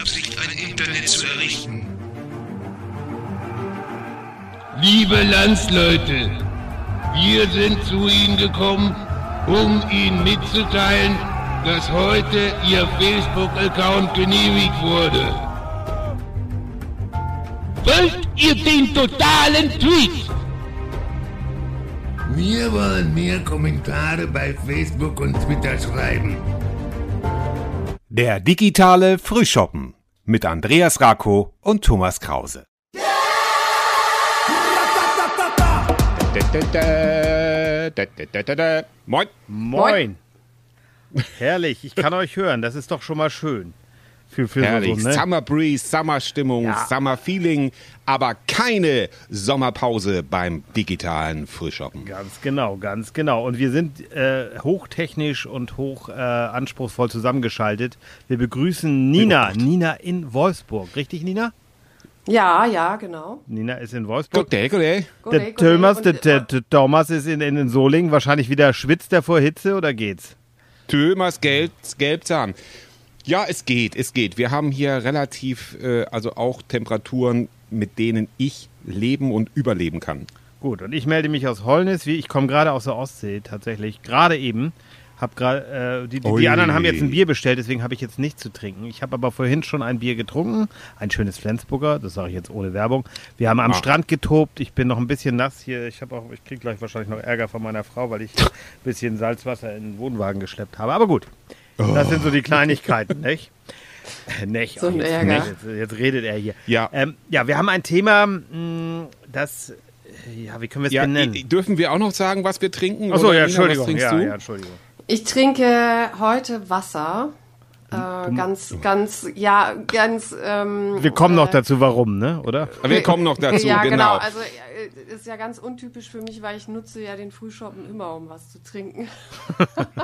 Absicht, ein Internet zu errichten. Liebe Landsleute, wir sind zu Ihnen gekommen, um Ihnen mitzuteilen, dass heute Ihr Facebook-Account genehmigt wurde. Wollt ihr den totalen Tweet? Wir wollen mehr Kommentare bei Facebook und Twitter schreiben. Der digitale Frühschoppen mit Andreas Rako und Thomas Krause. Moin. Moin. Herrlich, ich kann euch hören, das ist doch schon mal schön. Für, für Herrlich. So, ne? Summer Breeze, Summerstimmung, Ja. Summer Feeling, aber keine Sommerpause beim digitalen Frühschoppen. Ganz genau, ganz genau. Und wir sind äh, hochtechnisch und hoch äh, anspruchsvoll zusammengeschaltet. Wir begrüßen Nina. Nina in Wolfsburg. Richtig, Nina? Ja, ja, genau. Nina ist in Wolfsburg. Gut, der, gut, der. Gute, Der gute. Thomas, der, der, der Thomas ist in, in, in Solingen. Wahrscheinlich wieder schwitzt er vor Hitze oder geht's? Thomas Gelb, Gelbzahn. Ja, es geht, es geht. Wir haben hier relativ, äh, also auch Temperaturen, mit denen ich leben und überleben kann. Gut, und ich melde mich aus Holnis. Wie, ich komme gerade aus der Ostsee tatsächlich. Gerade eben. Hab grad, äh, die, die, die anderen haben jetzt ein Bier bestellt, deswegen habe ich jetzt nichts zu trinken. Ich habe aber vorhin schon ein Bier getrunken. Ein schönes Flensburger, das sage ich jetzt ohne Werbung. Wir haben am Ah. Strand getobt. Ich bin noch ein bisschen nass hier. Ich habe auch, ich kriege gleich wahrscheinlich noch Ärger von meiner Frau, weil ich ein bisschen Salzwasser in den Wohnwagen geschleppt habe. Aber gut, das sind so die Kleinigkeiten, nicht? Nicht. So ein Oh, jetzt, Ärger. Jetzt, jetzt redet er hier. Ja. Ähm, ja, wir haben ein Thema, mh, das, äh, ja, wie können wir es Ja, benennen? dürfen wir auch noch sagen, was wir trinken? Achso, ja, Entschuldigung. Ja, du? ja, Entschuldigung. Ich trinke heute Wasser. Äh, ganz, ganz, ja, ganz. Ähm, Wir kommen noch äh, dazu, warum, ne? Oder? Wir kommen noch dazu, ja, genau. genau. Also äh, ist ja ganz untypisch für mich, weil ich nutze ja den Frühschoppen immer, um was zu trinken.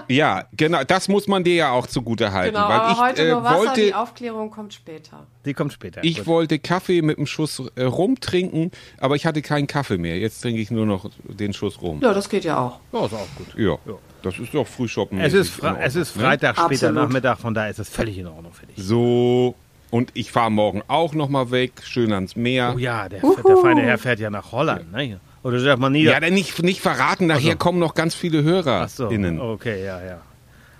Ja, genau, das muss man dir ja auch zugute halten. Genau, weil aber ich heute äh, nur Wasser. wollte, die Aufklärung kommt später. Die kommt später. ich Gut. wollte Kaffee mit einem Schuss äh, Rum trinken, aber ich hatte keinen Kaffee mehr. Jetzt trinke ich nur noch den Schuss Rum. Ja, das geht ja auch. Ja, ist auch gut. Ja, das ist doch Frühschoppen. Es ist, Fre es ist Freitag, später Absolut. Nachmittag, von daher ist es völlig in Ordnung für dich. So, und ich fahre morgen auch noch mal weg, schön ans Meer. Oh ja, der, der feine Herr fährt ja nach Holland, ne? Oder sagt man nie. Ja, dann nicht, nicht verraten, nachher kommen noch ganz viele Hörer Ach so, innen. okay, ja, ja.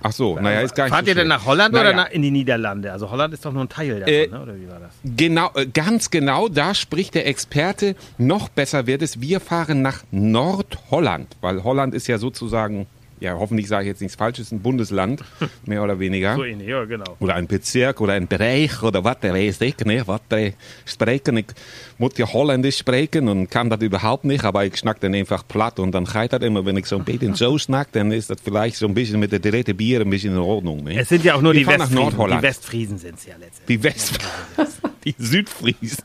Ach so, naja, ist gar nicht Fahrt so ihr denn nach Holland Naja, oder nach, in die Niederlande? Also Holland ist doch nur ein Teil davon, Äh, ne? oder wie war das? Genau, äh, ganz genau, da spricht der Experte. Noch besser wird es, wir fahren nach Nordholland, weil Holland ist ja sozusagen, ja, hoffentlich sage ich jetzt nichts Falsches, ein Bundesland, mehr oder weniger. So ähnlich, ja, genau. Oder ein Bezirk oder ein Bereich oder was, weiß ich nicht, was sprechen. Ich muss ja Holländisch sprechen und kann das überhaupt nicht, aber ich schnack dann einfach platt und dann geht das immer, wenn ich so ein bisschen so snack, dann ist das vielleicht so ein bisschen mit der dritten Bier ein bisschen in Ordnung. Ne? Es sind ja auch nur Wir die Westfriesen. Die Westfriesen sind es ja letztendlich. Die West, die Südfriesen,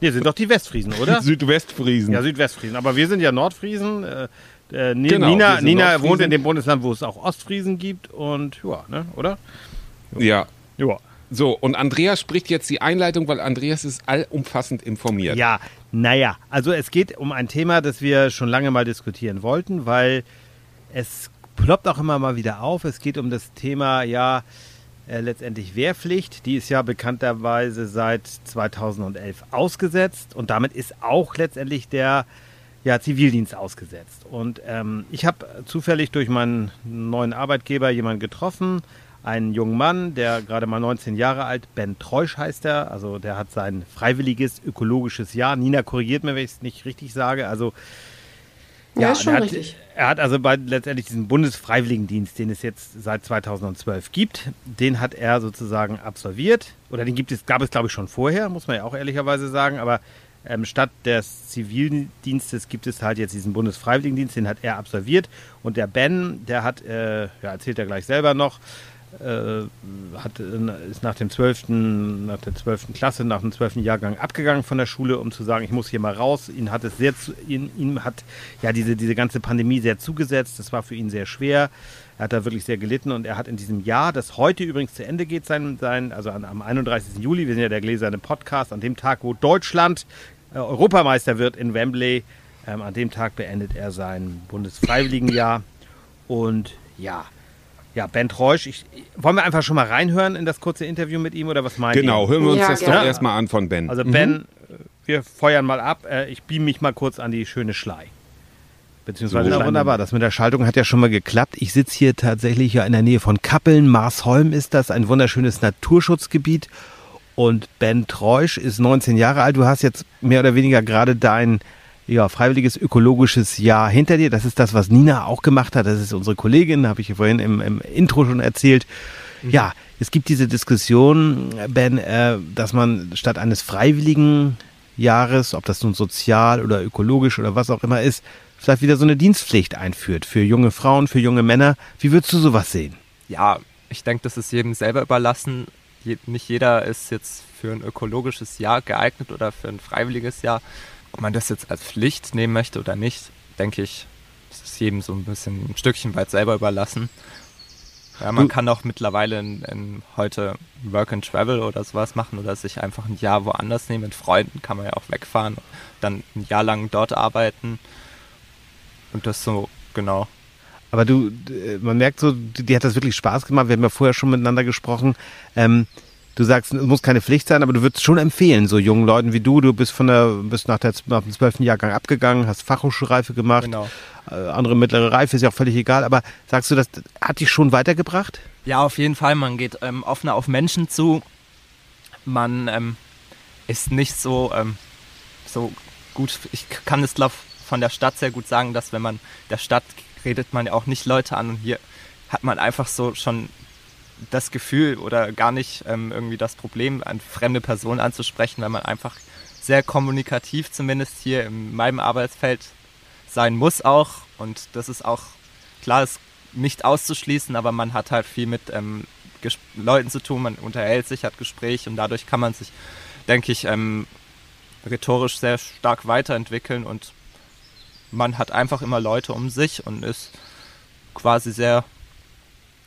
Nee, sind doch die Westfriesen, oder? Südwestfriesen. Ja, Südwestfriesen. Aber wir sind ja Nordfriesen. Äh, äh, Ni- Genau, Nina, Nina wohnt in dem Bundesland, wo es auch Ostfriesen gibt. Und ja, ne, oder? ja. Ja. So, und Andreas spricht jetzt die Einleitung, weil Andreas ist allumfassend informiert. Ja, naja, also es geht um ein Thema, das wir schon lange mal diskutieren wollten, weil es ploppt auch immer mal wieder auf. Es geht um das Thema, ja, äh, letztendlich Wehrpflicht. Die ist ja bekannterweise seit 2011 ausgesetzt und damit ist auch letztendlich der ja, Zivildienst ausgesetzt. Und ähm, ich habe zufällig durch meinen neuen Arbeitgeber jemanden getroffen, einen jungen Mann, der gerade mal 19 Jahre alt, Ben Treusch heißt er, also der hat sein freiwilliges ökologisches Jahr. Nina korrigiert mir, wenn ich es nicht richtig sage. Also Ja, ist schon er hat, richtig. Er hat also bei letztendlich diesen Bundesfreiwilligendienst, den es jetzt seit 2012 gibt, den hat er sozusagen absolviert. Oder den gibt es, gab es glaube ich schon vorher, muss man ja auch ehrlicherweise sagen. Aber ähm, statt des Zivildienstes gibt es halt jetzt diesen Bundesfreiwilligendienst, den hat er absolviert. Und der Ben, der hat, äh, ja, erzählt er gleich selber noch, äh, hat, äh, ist nach dem 12., nach der 12. Klasse, nach dem 12. Jahrgang abgegangen von der Schule, um zu sagen, ich muss hier mal raus. Ihn hat es sehr zu, ihn, ihm hat ja diese, diese ganze Pandemie sehr zugesetzt. Das war für ihn sehr schwer. Er hat da wirklich sehr gelitten und er hat in diesem Jahr, das heute übrigens zu Ende geht, sein, sein also an, am 31. Juli, wir sind ja der gläserne Podcast, an dem Tag, wo Deutschland äh, Europameister wird in Wembley, ähm, an dem Tag beendet er sein Bundesfreiwilligenjahr. Und ja, Ja, Ben Treusch, ich, wollen wir einfach schon mal reinhören in das kurze Interview mit ihm oder was meint Genau, ihr? hören wir uns Ja, das gerne. doch erstmal an von Ben. Also Ben, äh, wir feuern mal ab. Äh, Ich beam mich mal kurz an die schöne Schlei. Beziehungsweise Ja, Schlei- wunderbar. Das mit der Schaltung hat ja schon mal geklappt. Ich sitze hier tatsächlich ja in der Nähe von Kappeln. Marsholm ist das, ein wunderschönes Naturschutzgebiet. Und Ben Treusch ist 19 Jahre alt. Du hast jetzt mehr oder weniger gerade dein ja, freiwilliges ökologisches Jahr hinter dir. Das ist das, was Nina auch gemacht hat. Das ist unsere Kollegin, habe ich vorhin im, im Intro schon erzählt. Ja, es gibt diese Diskussion, Ben, äh, dass man statt eines freiwilligen Jahres, ob das nun sozial oder ökologisch oder was auch immer ist, vielleicht wieder so eine Dienstpflicht einführt für junge Frauen, für junge Männer. Wie würdest du sowas sehen? Ja, ich denke, das ist jedem selber überlassen. Je, nicht jeder ist jetzt für ein ökologisches Jahr geeignet oder für ein freiwilliges Jahr. Ob man das jetzt als Pflicht nehmen möchte oder nicht, denke ich, das ist jedem so ein bisschen ein Stückchen weit selber überlassen. Ja, man kann auch mittlerweile in, in heute Work and Travel oder sowas machen oder sich einfach ein Jahr woanders nehmen. Mit Freunden kann man ja auch wegfahren, dann ein Jahr lang dort arbeiten und das so, genau. Aber du, äh, man merkt so, dir hat das wirklich Spaß gemacht. Wir haben ja vorher schon miteinander gesprochen. Ähm, du sagst, es muss keine Pflicht sein, aber du würdest schon empfehlen, so jungen Leuten wie du. Du bist von der, bist nach, der, nach dem zwölften Jahrgang abgegangen, hast Fachhochschulreife gemacht. Genau. Äh, andere mittlere Reife ist ja auch völlig egal. Aber sagst du, das hat dich schon weitergebracht? Ja, auf jeden Fall. Man geht ähm, offener auf Menschen zu. Man ähm, ist nicht so, ähm, so gut. Ich kann es, glaube von der Stadt sehr gut sagen, dass wenn man der Stadt redet man ja auch nicht Leute an und hier hat man einfach so schon das Gefühl oder gar nicht ähm, irgendwie das Problem, an fremde Personen anzusprechen, weil man einfach sehr kommunikativ zumindest hier in meinem Arbeitsfeld sein muss auch. Und das ist auch, klar, ist nicht auszuschließen, aber man hat halt viel mit ähm, Leuten zu tun, man unterhält sich, hat Gespräche und dadurch kann man sich, denke ich, ähm, rhetorisch sehr stark weiterentwickeln und man hat einfach immer Leute um sich und ist quasi sehr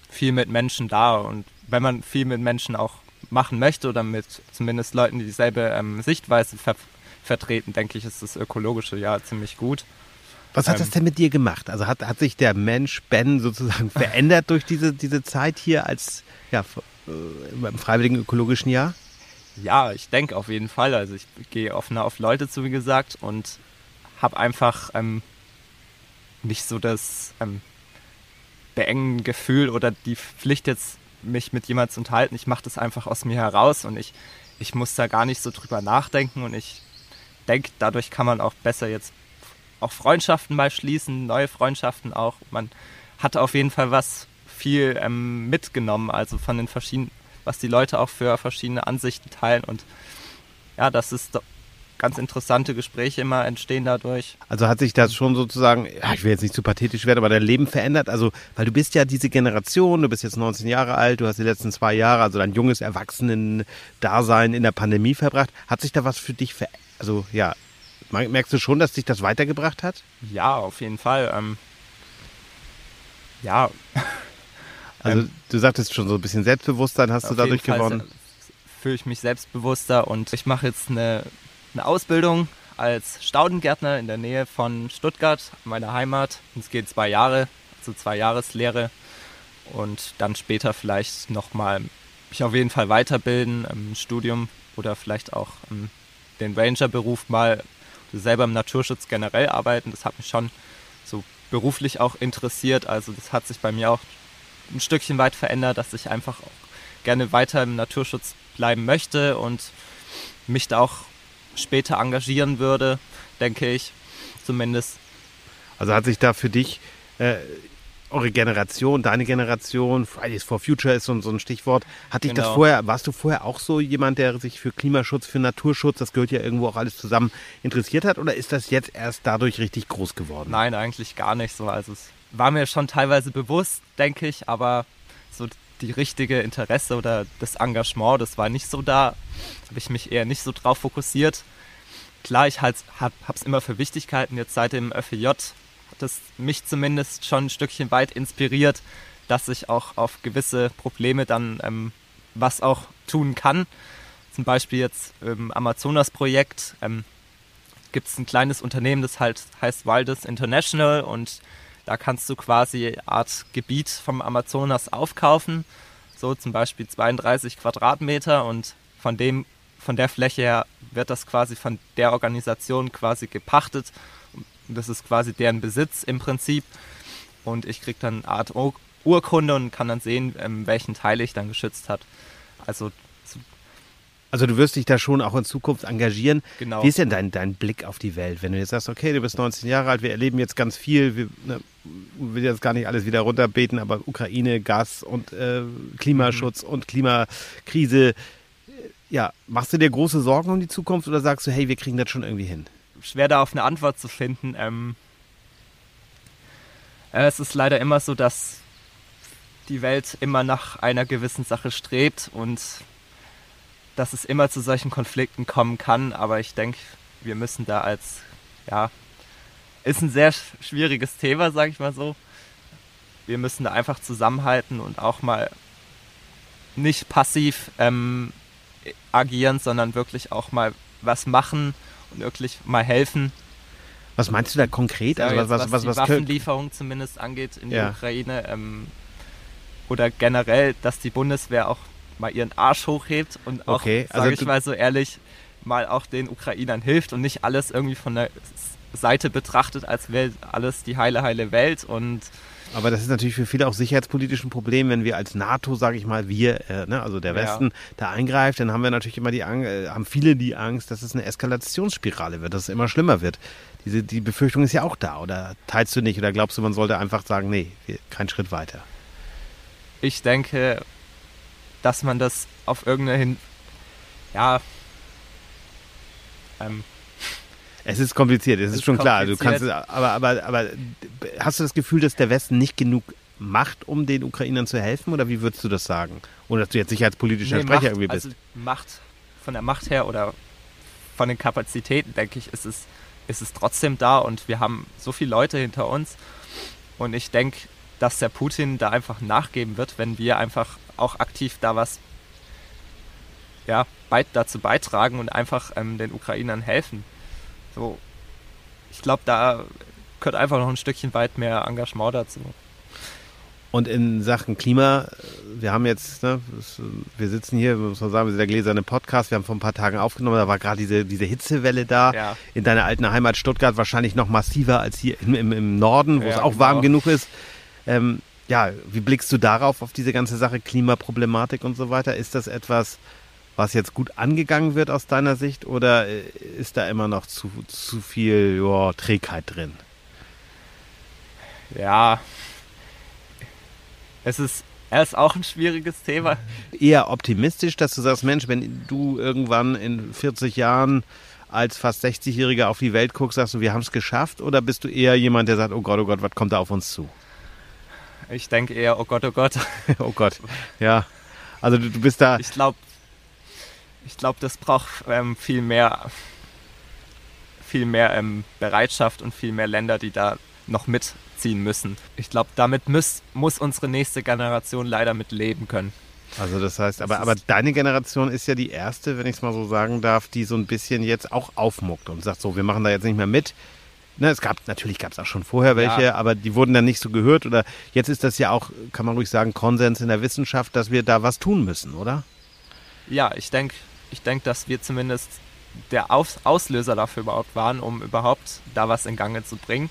viel mit Menschen da. Und wenn man viel mit Menschen auch machen möchte oder mit zumindest Leuten, die dieselbe ähm, Sichtweise ver vertreten, denke ich, ist das ökologische ja ziemlich gut. Was hat Ähm, das denn mit dir gemacht? Also hat, hat sich der Mensch Ben sozusagen verändert durch diese, diese Zeit hier als ja, äh, im freiwilligen ökologischen Jahr? Ja, ich denke auf jeden Fall. Also ich gehe offener auf Leute zu, wie gesagt, und habe einfach ähm, nicht so das ähm, beengende Gefühl oder die Pflicht jetzt, mich mit jemandem zu unterhalten. Ich mache das einfach aus mir heraus und ich, ich muss da gar nicht so drüber nachdenken und ich denke, dadurch kann man auch besser jetzt auch Freundschaften mal schließen, neue Freundschaften auch. Man hat auf jeden Fall was viel ähm, mitgenommen, also von den verschiedenen, was die Leute auch für verschiedene Ansichten teilen und ja, das ist ganz interessante Gespräche immer entstehen dadurch. Also hat sich das schon sozusagen, ja, ich will jetzt nicht zu pathetisch werden, aber dein Leben verändert? Also, weil du bist ja diese Generation, du bist jetzt 19 Jahre alt, du hast die letzten zwei Jahre, also dein junges Erwachsenen-Dasein in der Pandemie verbracht. Hat sich da was für dich verändert? Also, ja, merkst du schon, dass dich das weitergebracht hat? Ja, auf jeden Fall. Ähm, ja, Also, du sagtest schon so ein bisschen Selbstbewusstsein hast du auf dadurch jeden Fall gewonnen. se- fühle ich mich selbstbewusster und ich mache jetzt eine, eine Ausbildung als Staudengärtner in der Nähe von Stuttgart, meiner Heimat. Es geht zwei Jahre, also zwei Jahreslehre und dann später vielleicht nochmal mich auf jeden Fall weiterbilden im Studium oder vielleicht auch ähm, den Ranger-Beruf mal selber im Naturschutz generell arbeiten. Das hat mich schon so beruflich auch interessiert. Also das hat sich bei mir auch ein Stückchen weit verändert, dass ich einfach auch gerne weiter im Naturschutz bleiben möchte und mich da auch später engagieren würde, denke ich. Zumindest. Also hat sich da für dich äh, eure Generation, deine Generation, Fridays for Future ist so, ein- so ein Stichwort. Hat dich das Genau. vorher, warst du vorher auch so jemand, der sich für Klimaschutz, für Naturschutz, das gehört ja irgendwo auch alles zusammen, interessiert hat? Oder ist das jetzt erst dadurch richtig groß geworden? Nein, eigentlich gar nicht so. Also es war mir schon teilweise bewusst, denke ich, aber so die richtige Interesse oder das Engagement, das war nicht so da. Habe ich mich eher nicht so drauf fokussiert. Klar, ich halt, hab, hab's immer für Wichtigkeiten. Jetzt seit dem FEJ hat das mich zumindest schon ein Stückchen weit inspiriert, dass ich auch auf gewisse Probleme dann ähm, was auch tun kann. Zum Beispiel jetzt im Amazonas-Projekt ähm, gibt es ein kleines Unternehmen, das halt heißt Waldes International und Da kannst du quasi Art Gebiet vom Amazonas aufkaufen, so zum Beispiel 32 Quadratmeter und von dem von der Fläche her wird das quasi von der Organisation quasi gepachtet. Das ist quasi deren Besitz im Prinzip. Und ich kriege dann eine Art Ur Urkunde und kann dann sehen, ähm, welchen Teil ich dann geschützt hat. Also also du wirst dich da schon auch in Zukunft engagieren. Genau. Wie ist denn dein, dein Blick auf die Welt? Wenn du jetzt sagst, okay, du bist 19 Jahre alt, wir erleben jetzt ganz viel, wir, ne, will jetzt gar nicht alles wieder runterbeten, aber Ukraine, Gas und äh, Klimaschutz mhm. und Klimakrise. Ja, machst du dir große Sorgen um die Zukunft oder sagst du, hey, wir kriegen das schon irgendwie hin? Schwer da auf eine Antwort zu finden. Ähm, äh, es ist leider immer so, dass die Welt immer nach einer gewissen Sache strebt und dass es immer zu solchen Konflikten kommen kann, aber ich denke, wir müssen da als, ja, ist ein sehr schwieriges Thema, sage ich mal so. Wir müssen da einfach zusammenhalten und auch mal nicht passiv ähm, agieren, sondern wirklich auch mal was machen und wirklich mal helfen. Was meinst du da konkret? Also was, was, was, was, die Waffenlieferung zumindest angeht in ja. die Ukraine ähm, oder generell, dass die Bundeswehr auch mal ihren Arsch hochhebt und auch, okay, also sage ich mal so ehrlich, mal auch den Ukrainern hilft und nicht alles irgendwie von der Seite betrachtet, als wäre alles die heile, heile Welt und aber das ist natürlich für viele auch sicherheitspolitisch ein Problem, wenn wir als NATO, sage ich mal, wir, äh, ne, also der Westen, ja. da eingreift, dann haben wir natürlich immer die Angst, äh, haben viele die Angst, dass es eine Eskalationsspirale wird, dass es immer schlimmer wird. Diese, die Befürchtung ist ja auch da, oder teilst du nicht, oder glaubst du, man sollte einfach sagen, nee, kein Schritt weiter? Ich denke, dass man das auf irgendeine hin. Ja. Ähm, es ist kompliziert, es ist, ist schon klar. Du kannst, aber, aber, aber hast du das Gefühl, dass der Westen nicht genug macht, um den Ukrainern zu helfen? Oder wie würdest du das sagen? Ohne dass du jetzt sicherheitspolitischer nee, Sprecher Macht, irgendwie bist. Also Macht, von der Macht her oder von den Kapazitäten, denke ich, ist es, ist es trotzdem da und wir haben so viele Leute hinter uns. Und ich denke, dass der Putin da einfach nachgeben wird, wenn wir einfach auch aktiv da was ja, beit, dazu beitragen und einfach ähm, den Ukrainern helfen. So, ich glaube, da gehört einfach noch ein Stückchen weit mehr Engagement dazu. Und in Sachen Klima, wir haben jetzt, ne, wir sitzen hier, muss man sagen, wir sind der gläserne Podcast, wir haben vor ein paar Tagen aufgenommen, da war gerade diese, diese Hitzewelle da. Ja. In deiner alten Heimat Stuttgart wahrscheinlich noch massiver als hier im, im, im Norden, wo ja, es auch genau. warm genug ist. Ähm, ja, wie blickst du darauf, auf diese ganze Sache Klimaproblematik und so weiter? Ist das etwas, was jetzt gut angegangen wird aus deiner Sicht oder äh, ist da immer noch zu, zu viel joa, Trägheit drin? Ja, es ist, er ist auch ein schwieriges Thema. Eher optimistisch, dass du sagst, Mensch, wenn du irgendwann in 40 Jahren als fast 60-Jähriger auf die Welt guckst, sagst du, wir haben es geschafft? Oder bist du eher jemand, der sagt, oh Gott, oh Gott, was kommt da auf uns zu? Ich denke eher, oh Gott, oh Gott. oh Gott, ja. Also du, du bist da. Ich glaube, ich glaube, das braucht ähm, viel mehr, viel mehr ähm, Bereitschaft und viel mehr Länder, die da noch mitziehen müssen. Ich glaube, damit muss, muss unsere nächste Generation leider mit leben können. Also das heißt, aber, aber deine Generation ist ja die erste, wenn ich es mal so sagen darf, die so ein bisschen jetzt auch aufmuckt und sagt so, wir machen da jetzt nicht mehr mit. Ne, es gab, natürlich gab es auch schon vorher welche, ja. aber die wurden dann nicht so gehört. Oder jetzt ist das ja auch, kann man ruhig sagen, Konsens in der Wissenschaft, dass wir da was tun müssen, oder? Ja, ich denke, ich denk, dass wir zumindest der Aus Auslöser dafür überhaupt waren, um überhaupt da was in Gange zu bringen.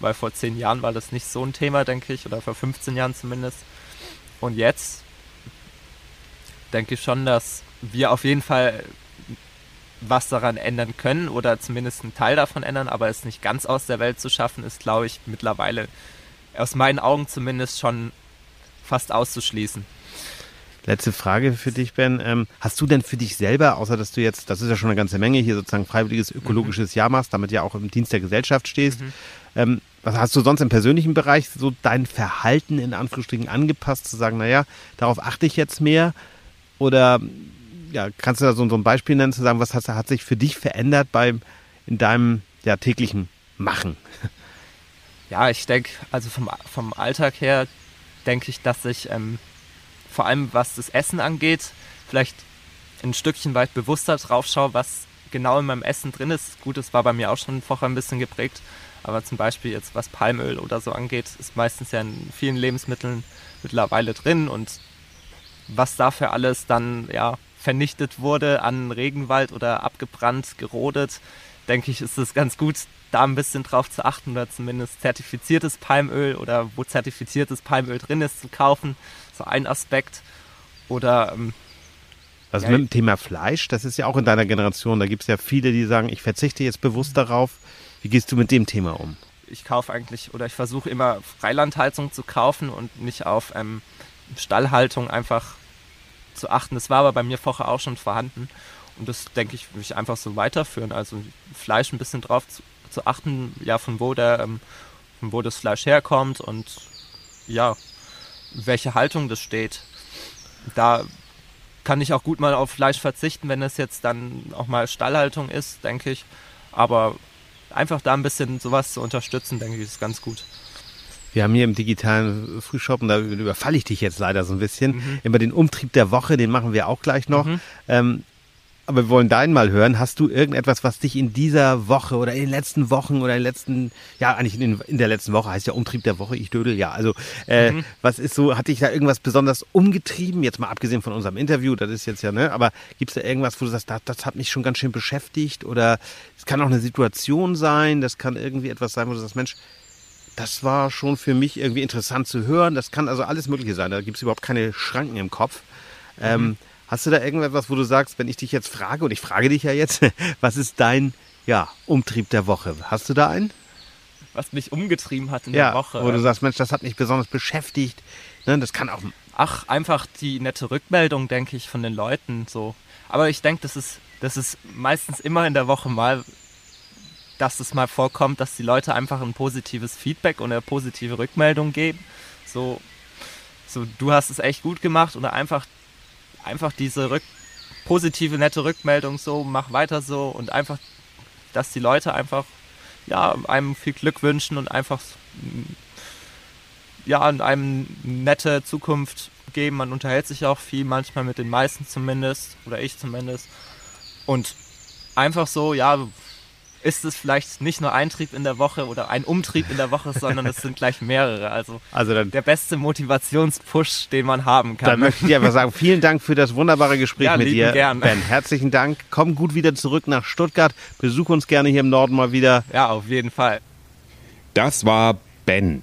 Weil vor zehn Jahren war das nicht so ein Thema, denke ich, oder vor 15 Jahren zumindest. Und jetzt denke ich schon, dass wir auf jeden Fall was daran ändern können oder zumindest einen Teil davon ändern, aber es nicht ganz aus der Welt zu schaffen, ist, glaube ich, mittlerweile aus meinen Augen zumindest schon fast auszuschließen. Letzte Frage für dich, Ben. Ähm, hast du denn für dich selber, außer dass du jetzt, das ist ja schon eine ganze Menge, hier sozusagen freiwilliges ökologisches mhm. Jahr machst, damit ja auch im Dienst der Gesellschaft stehst, mhm. ähm, was hast du sonst im persönlichen Bereich so dein Verhalten in Anführungsstrichen angepasst, zu sagen, naja, darauf achte ich jetzt mehr? Oder ja, kannst du da so, so ein Beispiel nennen, zu sagen, was hat, hat sich für dich verändert beim, in deinem ja, täglichen Machen? Ja, ich denke, also vom, vom Alltag her denke ich, dass ich ähm, vor allem was das Essen angeht, vielleicht ein Stückchen weit bewusster drauf schaue, was genau in meinem Essen drin ist. Gut, das war bei mir auch schon vorher ein bisschen geprägt, Aber zum Beispiel jetzt was Palmöl oder so angeht, ist meistens ja in vielen Lebensmitteln mittlerweile drin und was dafür alles dann ja vernichtet wurde an Regenwald oder abgebrannt, gerodet, denke ich, ist es ganz gut, da ein bisschen drauf zu achten oder zumindest zertifiziertes Palmöl oder wo zertifiziertes Palmöl drin ist zu kaufen. So ein Aspekt. Oder ähm, also ja, mit dem Thema Fleisch, das ist ja auch in deiner Generation, da gibt es ja viele, die sagen, ich verzichte jetzt bewusst darauf. Wie gehst du mit dem Thema um? Ich kaufe eigentlich oder ich versuche immer Freilandhaltung zu kaufen und nicht auf ähm, Stallhaltung einfach zu achten. Das war aber bei mir vorher auch schon vorhanden. Und das, denke ich, will ich einfach so weiterführen. Also Fleisch ein bisschen drauf zu, zu achten, ja, von wo der, ähm, von wo das Fleisch herkommt und ja, welche Haltung das steht. Da kann ich auch gut mal auf Fleisch verzichten, wenn es jetzt dann auch mal Stallhaltung ist, denke ich. Aber einfach da ein bisschen sowas zu unterstützen, denke ich, ist ganz gut. Wir haben hier im digitalen Frühshoppen, da überfalle ich dich jetzt leider so ein bisschen, mhm. immer den Umtrieb der Woche, den machen wir auch gleich noch. Mhm. Ähm, aber wir wollen deinen mal hören. Hast du irgendetwas, was dich in dieser Woche oder in den letzten Wochen oder in den letzten, ja, eigentlich in, in der letzten Woche heißt ja Umtrieb der Woche, ich dödel, ja. Also, äh, mhm. was ist so, hat dich da irgendwas besonders umgetrieben? Jetzt mal abgesehen von unserem Interview, das ist jetzt ja, ne, aber gibt es da irgendwas, wo du sagst, das, das hat mich schon ganz schön beschäftigt? Oder es kann auch eine Situation sein, das kann irgendwie etwas sein, wo du sagst, Mensch, das war schon für mich irgendwie interessant zu hören. Das kann also alles Mögliche sein. Da gibt es überhaupt keine Schranken im Kopf. Mhm. Ähm, hast du da irgendetwas, wo du sagst, wenn ich dich jetzt frage, und ich frage dich ja jetzt, was ist dein ja, Umtrieb der Woche? Hast du da einen? Was mich umgetrieben hat in ja, der Woche. Wo du sagst, Mensch, das hat mich besonders beschäftigt. Ne, das kann auch. Ach, einfach die nette Rückmeldung, denke ich, von den Leuten so. Aber ich denke, das ist, das ist meistens immer in der Woche mal dass es mal vorkommt, dass die Leute einfach ein positives Feedback und eine positive Rückmeldung geben. So, so du hast es echt gut gemacht oder einfach, einfach diese Rück positive, nette Rückmeldung so, mach weiter so und einfach, dass die Leute einfach ja, einem viel Glück wünschen und einfach ja, einem nette Zukunft geben. Man unterhält sich auch viel, manchmal mit den meisten zumindest, oder ich zumindest. Und einfach so, ja, ist es vielleicht nicht nur ein Trieb in der Woche oder ein Umtrieb in der Woche, sondern es sind gleich mehrere. Also, also dann, der beste Motivationspush, den man haben kann. Dann möchte ich einfach sagen, vielen Dank für das wunderbare Gespräch ja, mit dir, gern. Ben. Herzlichen Dank. Komm gut wieder zurück nach Stuttgart. Besuch uns gerne hier im Norden mal wieder. Ja, auf jeden Fall. Das war Ben.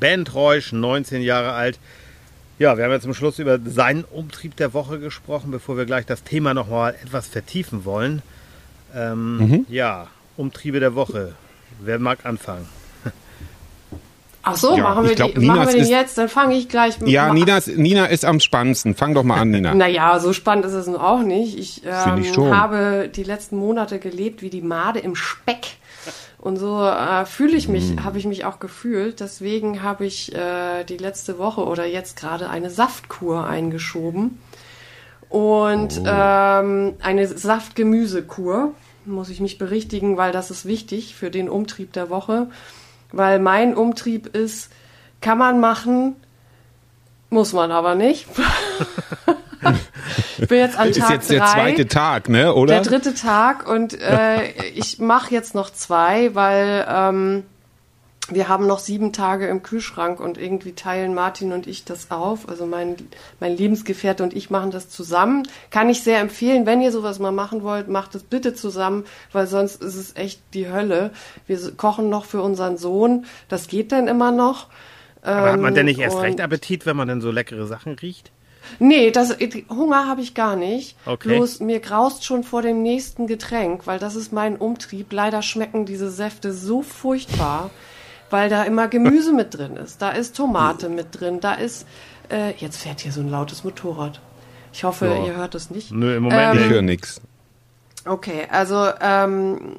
Ben Treusch, 19 Jahre alt. Ja, wir haben ja zum Schluss über seinen Umtrieb der Woche gesprochen, bevor wir gleich das Thema nochmal etwas vertiefen wollen. Ähm, mhm. Ja, Umtriebe der Woche. Wer mag anfangen? Ach so, ja, machen wir, glaub, die, machen wir den ist, jetzt, dann fange ich gleich mit. Ja, Nina ist, Nina ist am spannendsten. Fang doch mal an, Nina. naja, so spannend ist es nun auch nicht. Ich, ähm, ich habe die letzten Monate gelebt wie die Made im Speck. Und so äh, fühle ich mich, mhm. habe ich mich auch gefühlt. Deswegen habe ich äh, die letzte Woche oder jetzt gerade eine Saftkur eingeschoben. Und oh. ähm, eine Saftgemüsekur muss ich mich berichtigen, weil das ist wichtig für den Umtrieb der Woche. Weil mein Umtrieb ist, kann man machen, muss man aber nicht. Ich bin jetzt an Tag Ist jetzt der zweite Tag, ne, oder? Der dritte Tag und äh, ich mache jetzt noch zwei, weil ähm, wir haben noch sieben Tage im Kühlschrank und irgendwie teilen Martin und ich das auf. Also mein, mein Lebensgefährte und ich machen das zusammen. Kann ich sehr empfehlen, wenn ihr sowas mal machen wollt, macht es bitte zusammen, weil sonst ist es echt die Hölle. Wir kochen noch für unseren Sohn. Das geht dann immer noch. Aber hat man denn nicht erst recht Appetit, wenn man dann so leckere Sachen riecht? Nee, das, Hunger habe ich gar nicht. Okay. Bloß mir graust schon vor dem nächsten Getränk, weil das ist mein Umtrieb. Leider schmecken diese Säfte so furchtbar, weil da immer Gemüse mit drin ist. Da ist Tomate mit drin, da ist. Äh, jetzt fährt hier so ein lautes Motorrad. Ich hoffe, ja. ihr hört es nicht. Nö, im Moment ähm, ich höre nichts. Okay, also ähm,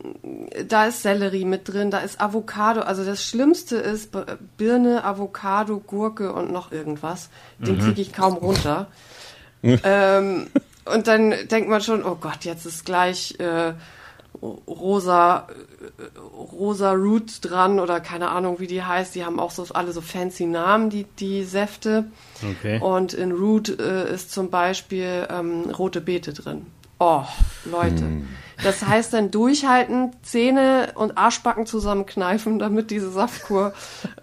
da ist Sellerie mit drin, da ist Avocado. Also das Schlimmste ist Birne, Avocado, Gurke und noch irgendwas. Den mhm. kriege ich kaum runter. ähm, und dann denkt man schon, oh Gott, jetzt ist gleich äh, rosa, rosa Root dran oder keine Ahnung, wie die heißt. Die haben auch so alle so fancy Namen, die, die Säfte. Okay. Und in Root äh, ist zum Beispiel ähm, rote Beete drin. Oh, Leute. Hm. Das heißt dann durchhalten, Zähne und Arschbacken zusammenkneifen, damit diese Saftkur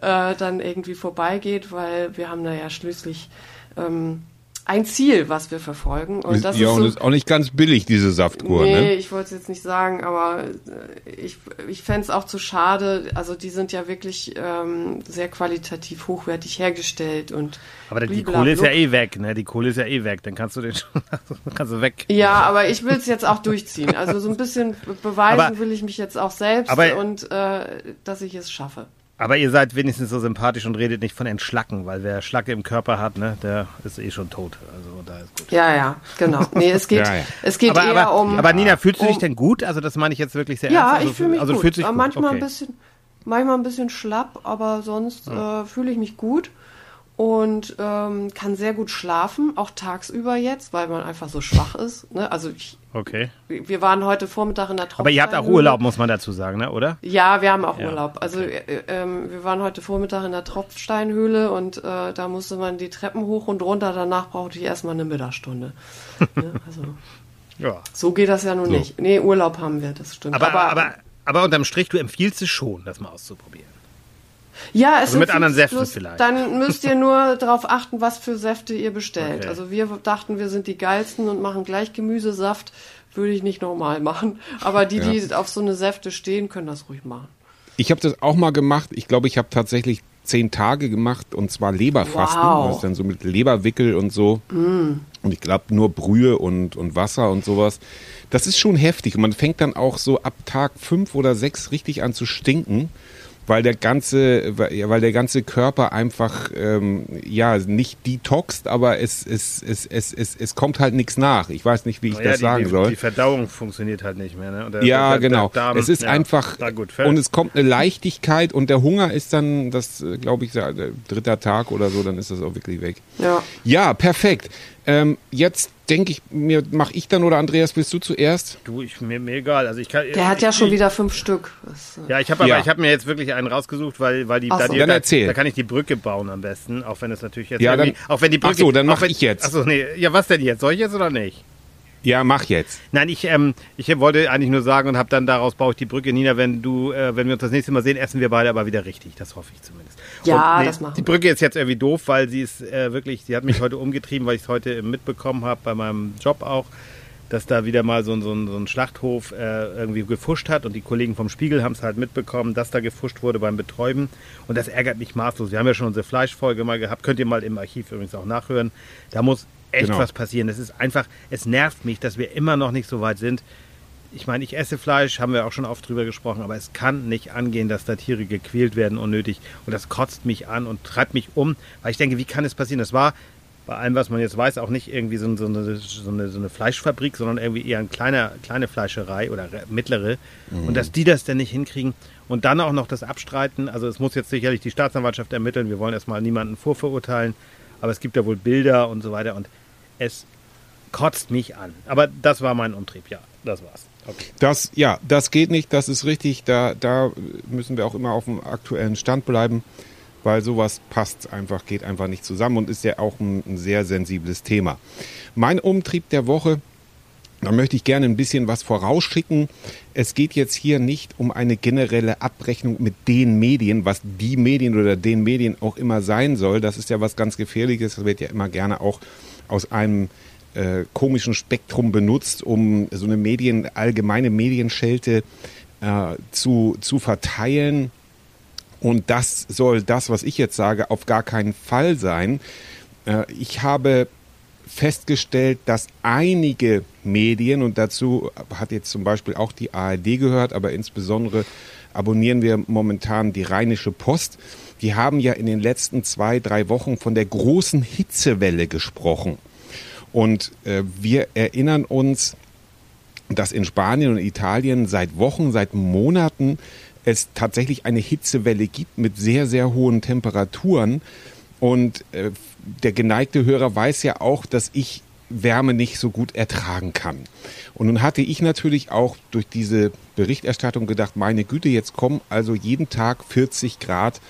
äh, dann irgendwie vorbeigeht, weil wir haben da ja schließlich ähm, ein Ziel, was wir verfolgen. Und das ja, ist, so, und ist auch nicht ganz billig, diese Saftkur. Nee, ne? ich wollte es jetzt nicht sagen, aber äh, ich, ich fände es auch zu schade. Also die sind ja wirklich ähm, sehr qualitativ hochwertig hergestellt und Aber die Kohle ist ja eh weg, ne? Die Kohle ist ja eh weg, dann kannst du den schon kannst du weg. Ja, aber ich will es jetzt auch durchziehen. Also so ein bisschen beweisen aber, will ich mich jetzt auch selbst aber, und äh, dass ich es schaffe. Aber ihr seid wenigstens so sympathisch und redet nicht von Entschlacken, weil wer Schlacke im Körper hat, ne, der ist eh schon tot. Also da ist gut. Ja, ja, genau. Nee, es geht, ja, ja. Es geht aber, eher aber, um. Aber Nina, fühlst du dich denn gut? Also das meine ich jetzt wirklich sehr ja, ernst. Ja, also, ich fühle mich also, gut. Fühlt sich aber gut. manchmal okay. ein bisschen, manchmal ein bisschen schlapp, aber sonst ja. äh, fühle ich mich gut und ähm, kann sehr gut schlafen, auch tagsüber jetzt, weil man einfach so schwach ist. Ne? Also ich, okay. Wir waren heute Vormittag in der Tropfsteinhöhle. Aber ihr habt auch Urlaub, muss man dazu sagen, ne? oder? Ja, wir haben auch ja. Urlaub. Also okay. äh, äh, wir waren heute Vormittag in der Tropfsteinhöhle und äh, da musste man die Treppen hoch und runter. Danach brauchte ich erstmal eine Mittagsstunde. ne? Also ja. so geht das ja nun so. nicht. Nee, Urlaub haben wir, das stimmt. Aber, aber, aber, aber unterm Strich, du empfiehlst es schon, das mal auszuprobieren. Ja, es also mit anderen Säften bloß, vielleicht. Dann müsst ihr nur darauf achten, was für Säfte ihr bestellt. Okay. Also wir dachten, wir sind die geilsten und machen gleich Gemüsesaft. Würde ich nicht normal machen. Aber die, ja. die auf so eine Säfte stehen, können das ruhig machen. Ich habe das auch mal gemacht. Ich glaube, ich habe tatsächlich zehn Tage gemacht und zwar Leberfasten. Wow. Das ist dann so mit Leberwickel und so. Mm. Und ich glaube nur Brühe und, und Wasser und sowas. Das ist schon heftig. Und man fängt dann auch so ab Tag fünf oder sechs richtig an zu stinken weil der ganze, weil der ganze Körper einfach ähm, ja nicht detoxt, aber es, es, es, es, es, es kommt halt nichts nach. Ich weiß nicht, wie ich ja, das die, sagen die, soll. Die Verdauung funktioniert halt nicht mehr. Ne? Der, ja, der, genau. Der Darm, es ist ja, einfach gut, und es kommt eine Leichtigkeit und der Hunger ist dann, das glaube ich, der dritter Tag oder so, dann ist das auch wirklich weg. Ja, ja perfekt. Ähm, jetzt denke ich mir, mache ich dann oder Andreas, bist du zuerst? Du, ich, mir, mir egal. Also ich kann, Der hat ja schon wieder fünf Stück. Das, äh ja, ich habe aber, ja. ich habe mir jetzt wirklich einen rausgesucht, weil, weil die, so. da, die dann da, erzähl. da kann ich die Brücke bauen am besten, auch wenn es natürlich jetzt ja, dann, auch wenn die Brücke, ach so, dann mache ich jetzt. Achso, nee, ja, was denn jetzt? Soll ich jetzt oder nicht? Ja, mach jetzt. Nein, ich, ähm, ich wollte eigentlich nur sagen und habe dann daraus baue ich die Brücke. Nina, wenn du, äh, wenn wir uns das nächste Mal sehen, essen wir beide aber wieder richtig. Das hoffe ich zumindest. Ja, nee, das machen wir. Die Brücke ist jetzt irgendwie doof, weil sie ist äh, wirklich, sie hat mich heute umgetrieben, weil ich es heute mitbekommen habe bei meinem Job auch, dass da wieder mal so, so, so ein Schlachthof äh, irgendwie gefuscht hat und die Kollegen vom Spiegel haben es halt mitbekommen, dass da gefuscht wurde beim Betäuben und das ärgert mich maßlos. Wir haben ja schon unsere Fleischfolge mal gehabt, könnt ihr mal im Archiv übrigens auch nachhören. Da muss echt genau. was passieren. Es ist einfach, es nervt mich, dass wir immer noch nicht so weit sind. Ich meine, ich esse Fleisch, haben wir auch schon oft drüber gesprochen, aber es kann nicht angehen, dass da Tiere gequält werden unnötig. Und das kotzt mich an und treibt mich um, weil ich denke, wie kann es passieren? Das war bei allem, was man jetzt weiß, auch nicht irgendwie so, so, eine, so, eine, so eine, Fleischfabrik, sondern irgendwie eher eine kleine, kleine Fleischerei oder mittlere. Mhm. Und dass die das denn nicht hinkriegen und dann auch noch das Abstreiten. Also es muss jetzt sicherlich die Staatsanwaltschaft ermitteln. Wir wollen erstmal niemanden vorverurteilen. Aber es gibt da wohl Bilder und so weiter und es kotzt mich an. Aber das war mein Umtrieb, ja, das war's. Okay. Das, ja, das geht nicht, das ist richtig. Da, da müssen wir auch immer auf dem aktuellen Stand bleiben, weil sowas passt einfach, geht einfach nicht zusammen und ist ja auch ein, ein sehr sensibles Thema. Mein Umtrieb der Woche da möchte ich gerne ein bisschen was vorausschicken. Es geht jetzt hier nicht um eine generelle Abrechnung mit den Medien, was die Medien oder den Medien auch immer sein soll. Das ist ja was ganz Gefährliches. Das wird ja immer gerne auch aus einem äh, komischen Spektrum benutzt, um so eine Medien, allgemeine Medienschelte äh, zu, zu verteilen. Und das soll das, was ich jetzt sage, auf gar keinen Fall sein. Äh, ich habe festgestellt, dass einige Medien, und dazu hat jetzt zum Beispiel auch die ARD gehört, aber insbesondere abonnieren wir momentan die Rheinische Post, die haben ja in den letzten zwei, drei Wochen von der großen Hitzewelle gesprochen. Und äh, wir erinnern uns, dass in Spanien und Italien seit Wochen, seit Monaten es tatsächlich eine Hitzewelle gibt mit sehr, sehr hohen Temperaturen. Und äh, der geneigte Hörer weiß ja auch, dass ich Wärme nicht so gut ertragen kann. Und nun hatte ich natürlich auch durch diese Berichterstattung gedacht, meine Güte, jetzt kommen also jeden Tag 40 Grad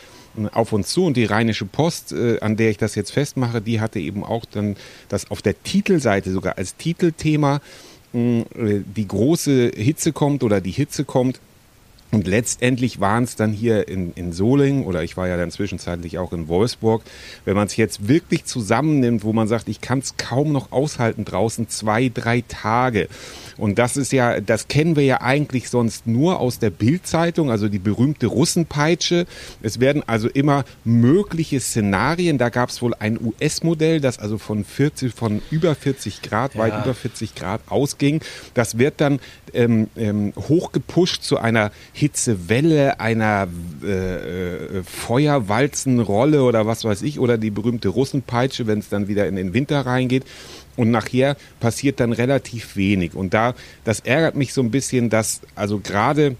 auf uns zu und die Rheinische Post, äh, an der ich das jetzt festmache, die hatte eben auch dann das auf der Titelseite sogar als Titelthema äh, die große Hitze kommt oder die Hitze kommt. Und letztendlich waren es dann hier in, in Solingen oder ich war ja dann zwischenzeitlich auch in Wolfsburg, wenn man es jetzt wirklich zusammennimmt, wo man sagt, ich kann es kaum noch aushalten draußen, zwei, drei Tage. Und das ist ja, das kennen wir ja eigentlich sonst nur aus der Bildzeitung, also die berühmte Russenpeitsche. Es werden also immer mögliche Szenarien. Da gab es wohl ein US-Modell, das also von 40, von über 40 Grad, ja. weit über 40 Grad ausging. Das wird dann ähm, ähm, hochgepusht zu einer Hitzewelle, einer äh, äh, Feuerwalzenrolle oder was weiß ich, oder die berühmte Russenpeitsche, wenn es dann wieder in den Winter reingeht. Und nachher passiert dann relativ wenig. Und da, das ärgert mich so ein bisschen, dass also gerade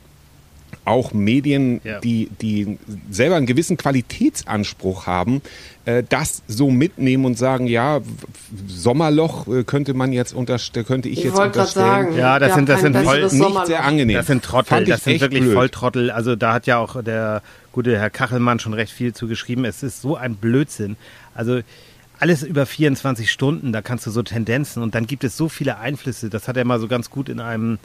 auch Medien, ja. die, die selber einen gewissen Qualitätsanspruch haben, äh, das so mitnehmen und sagen, ja, Sommerloch äh, könnte man jetzt unterstellen, könnte ich, ich jetzt unterstellen. Sagen, ja, das sind, das sind voll, nicht sehr angenehm. Das sind Trottel, das sind wirklich blöd. Volltrottel. Also da hat ja auch der gute Herr Kachelmann schon recht viel zu geschrieben. Es ist so ein Blödsinn. Also alles über 24 Stunden, da kannst du so Tendenzen und dann gibt es so viele Einflüsse. Das hat er mal so ganz gut in einem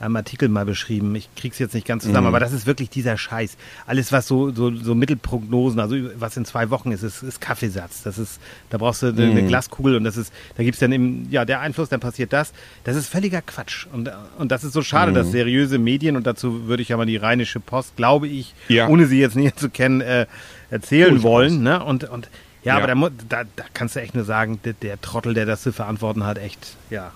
einem Artikel mal beschrieben. Ich krieg's jetzt nicht ganz zusammen, mhm. aber das ist wirklich dieser Scheiß. Alles, was so, so, so Mittelprognosen, also was in zwei Wochen ist, ist, ist Kaffeesatz. Das ist, da brauchst du eine, mhm. eine Glaskugel und das ist, da gibt's dann eben, ja, der Einfluss, dann passiert das. Das ist völliger Quatsch. Und, und das ist so schade, mhm. dass seriöse Medien, und dazu würde ich ja mal die Rheinische Post, glaube ich, ja. ohne sie jetzt näher zu kennen, äh, erzählen Gut wollen. Ne? Und, und ja, ja, aber da, da, da kannst du echt nur sagen, der, der Trottel, der das zu verantworten hat, echt, ja,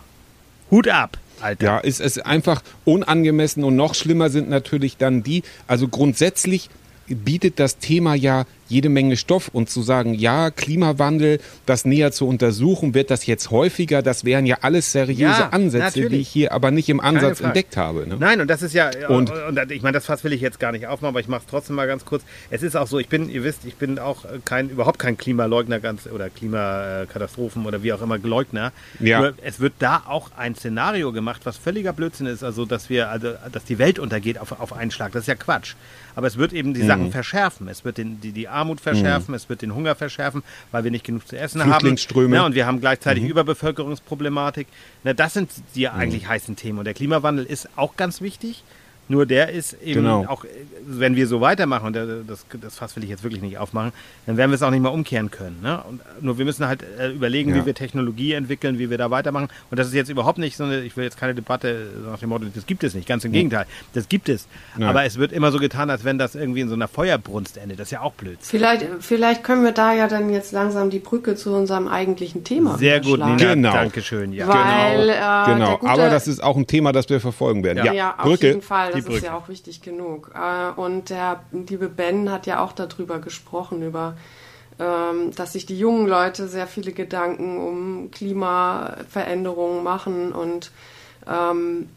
Hut ab. Alter. Ja, ist es einfach unangemessen und noch schlimmer sind natürlich dann die, also grundsätzlich bietet das Thema ja jede Menge Stoff und zu sagen, ja, Klimawandel, das näher zu untersuchen, wird das jetzt häufiger, das wären ja alles seriöse ja, Ansätze, natürlich. die ich hier aber nicht im Ansatz entdeckt habe. Ne? Nein, und das ist ja, und, und ich meine, das Fass will ich jetzt gar nicht aufmachen, aber ich mache es trotzdem mal ganz kurz. Es ist auch so, ich bin, ihr wisst, ich bin auch kein, überhaupt kein Klimaleugner ganz, oder Klimakatastrophen oder wie auch immer Leugner. Ja. Nur es wird da auch ein Szenario gemacht, was völliger Blödsinn ist, also dass wir, also dass die Welt untergeht auf, auf einen Schlag. Das ist ja Quatsch. Aber es wird eben die mhm. Sachen verschärfen. Es wird den, die, die Armut verschärfen, mhm. es wird den Hunger verschärfen, weil wir nicht genug zu essen haben. Ja, und wir haben gleichzeitig mhm. Überbevölkerungsproblematik. Na, das sind die mhm. eigentlich heißen Themen. Und der Klimawandel ist auch ganz wichtig. Nur der ist eben genau. auch, wenn wir so weitermachen, und das, das Fass will ich jetzt wirklich nicht aufmachen, dann werden wir es auch nicht mehr umkehren können. Ne? Und, nur wir müssen halt äh, überlegen, ja. wie wir Technologie entwickeln, wie wir da weitermachen. Und das ist jetzt überhaupt nicht so eine, ich will jetzt keine Debatte nach dem Motto, das gibt es nicht, ganz im Gegenteil, das gibt es. Ja. Aber es wird immer so getan, als wenn das irgendwie in so einer Feuerbrunst endet. Das ist ja auch blöd. Vielleicht, vielleicht können wir da ja dann jetzt langsam die Brücke zu unserem eigentlichen Thema Sehr gut, Nina, genau. Dankeschön. Ja. Weil, genau, äh, genau. aber das ist auch ein Thema, das wir verfolgen werden. Ja, ja auf Brücke. jeden Fall das ist ja auch wichtig genug. Äh, und der liebe Ben hat ja auch darüber gesprochen, über ähm, dass sich die jungen Leute sehr viele Gedanken um Klimaveränderungen machen und ähm,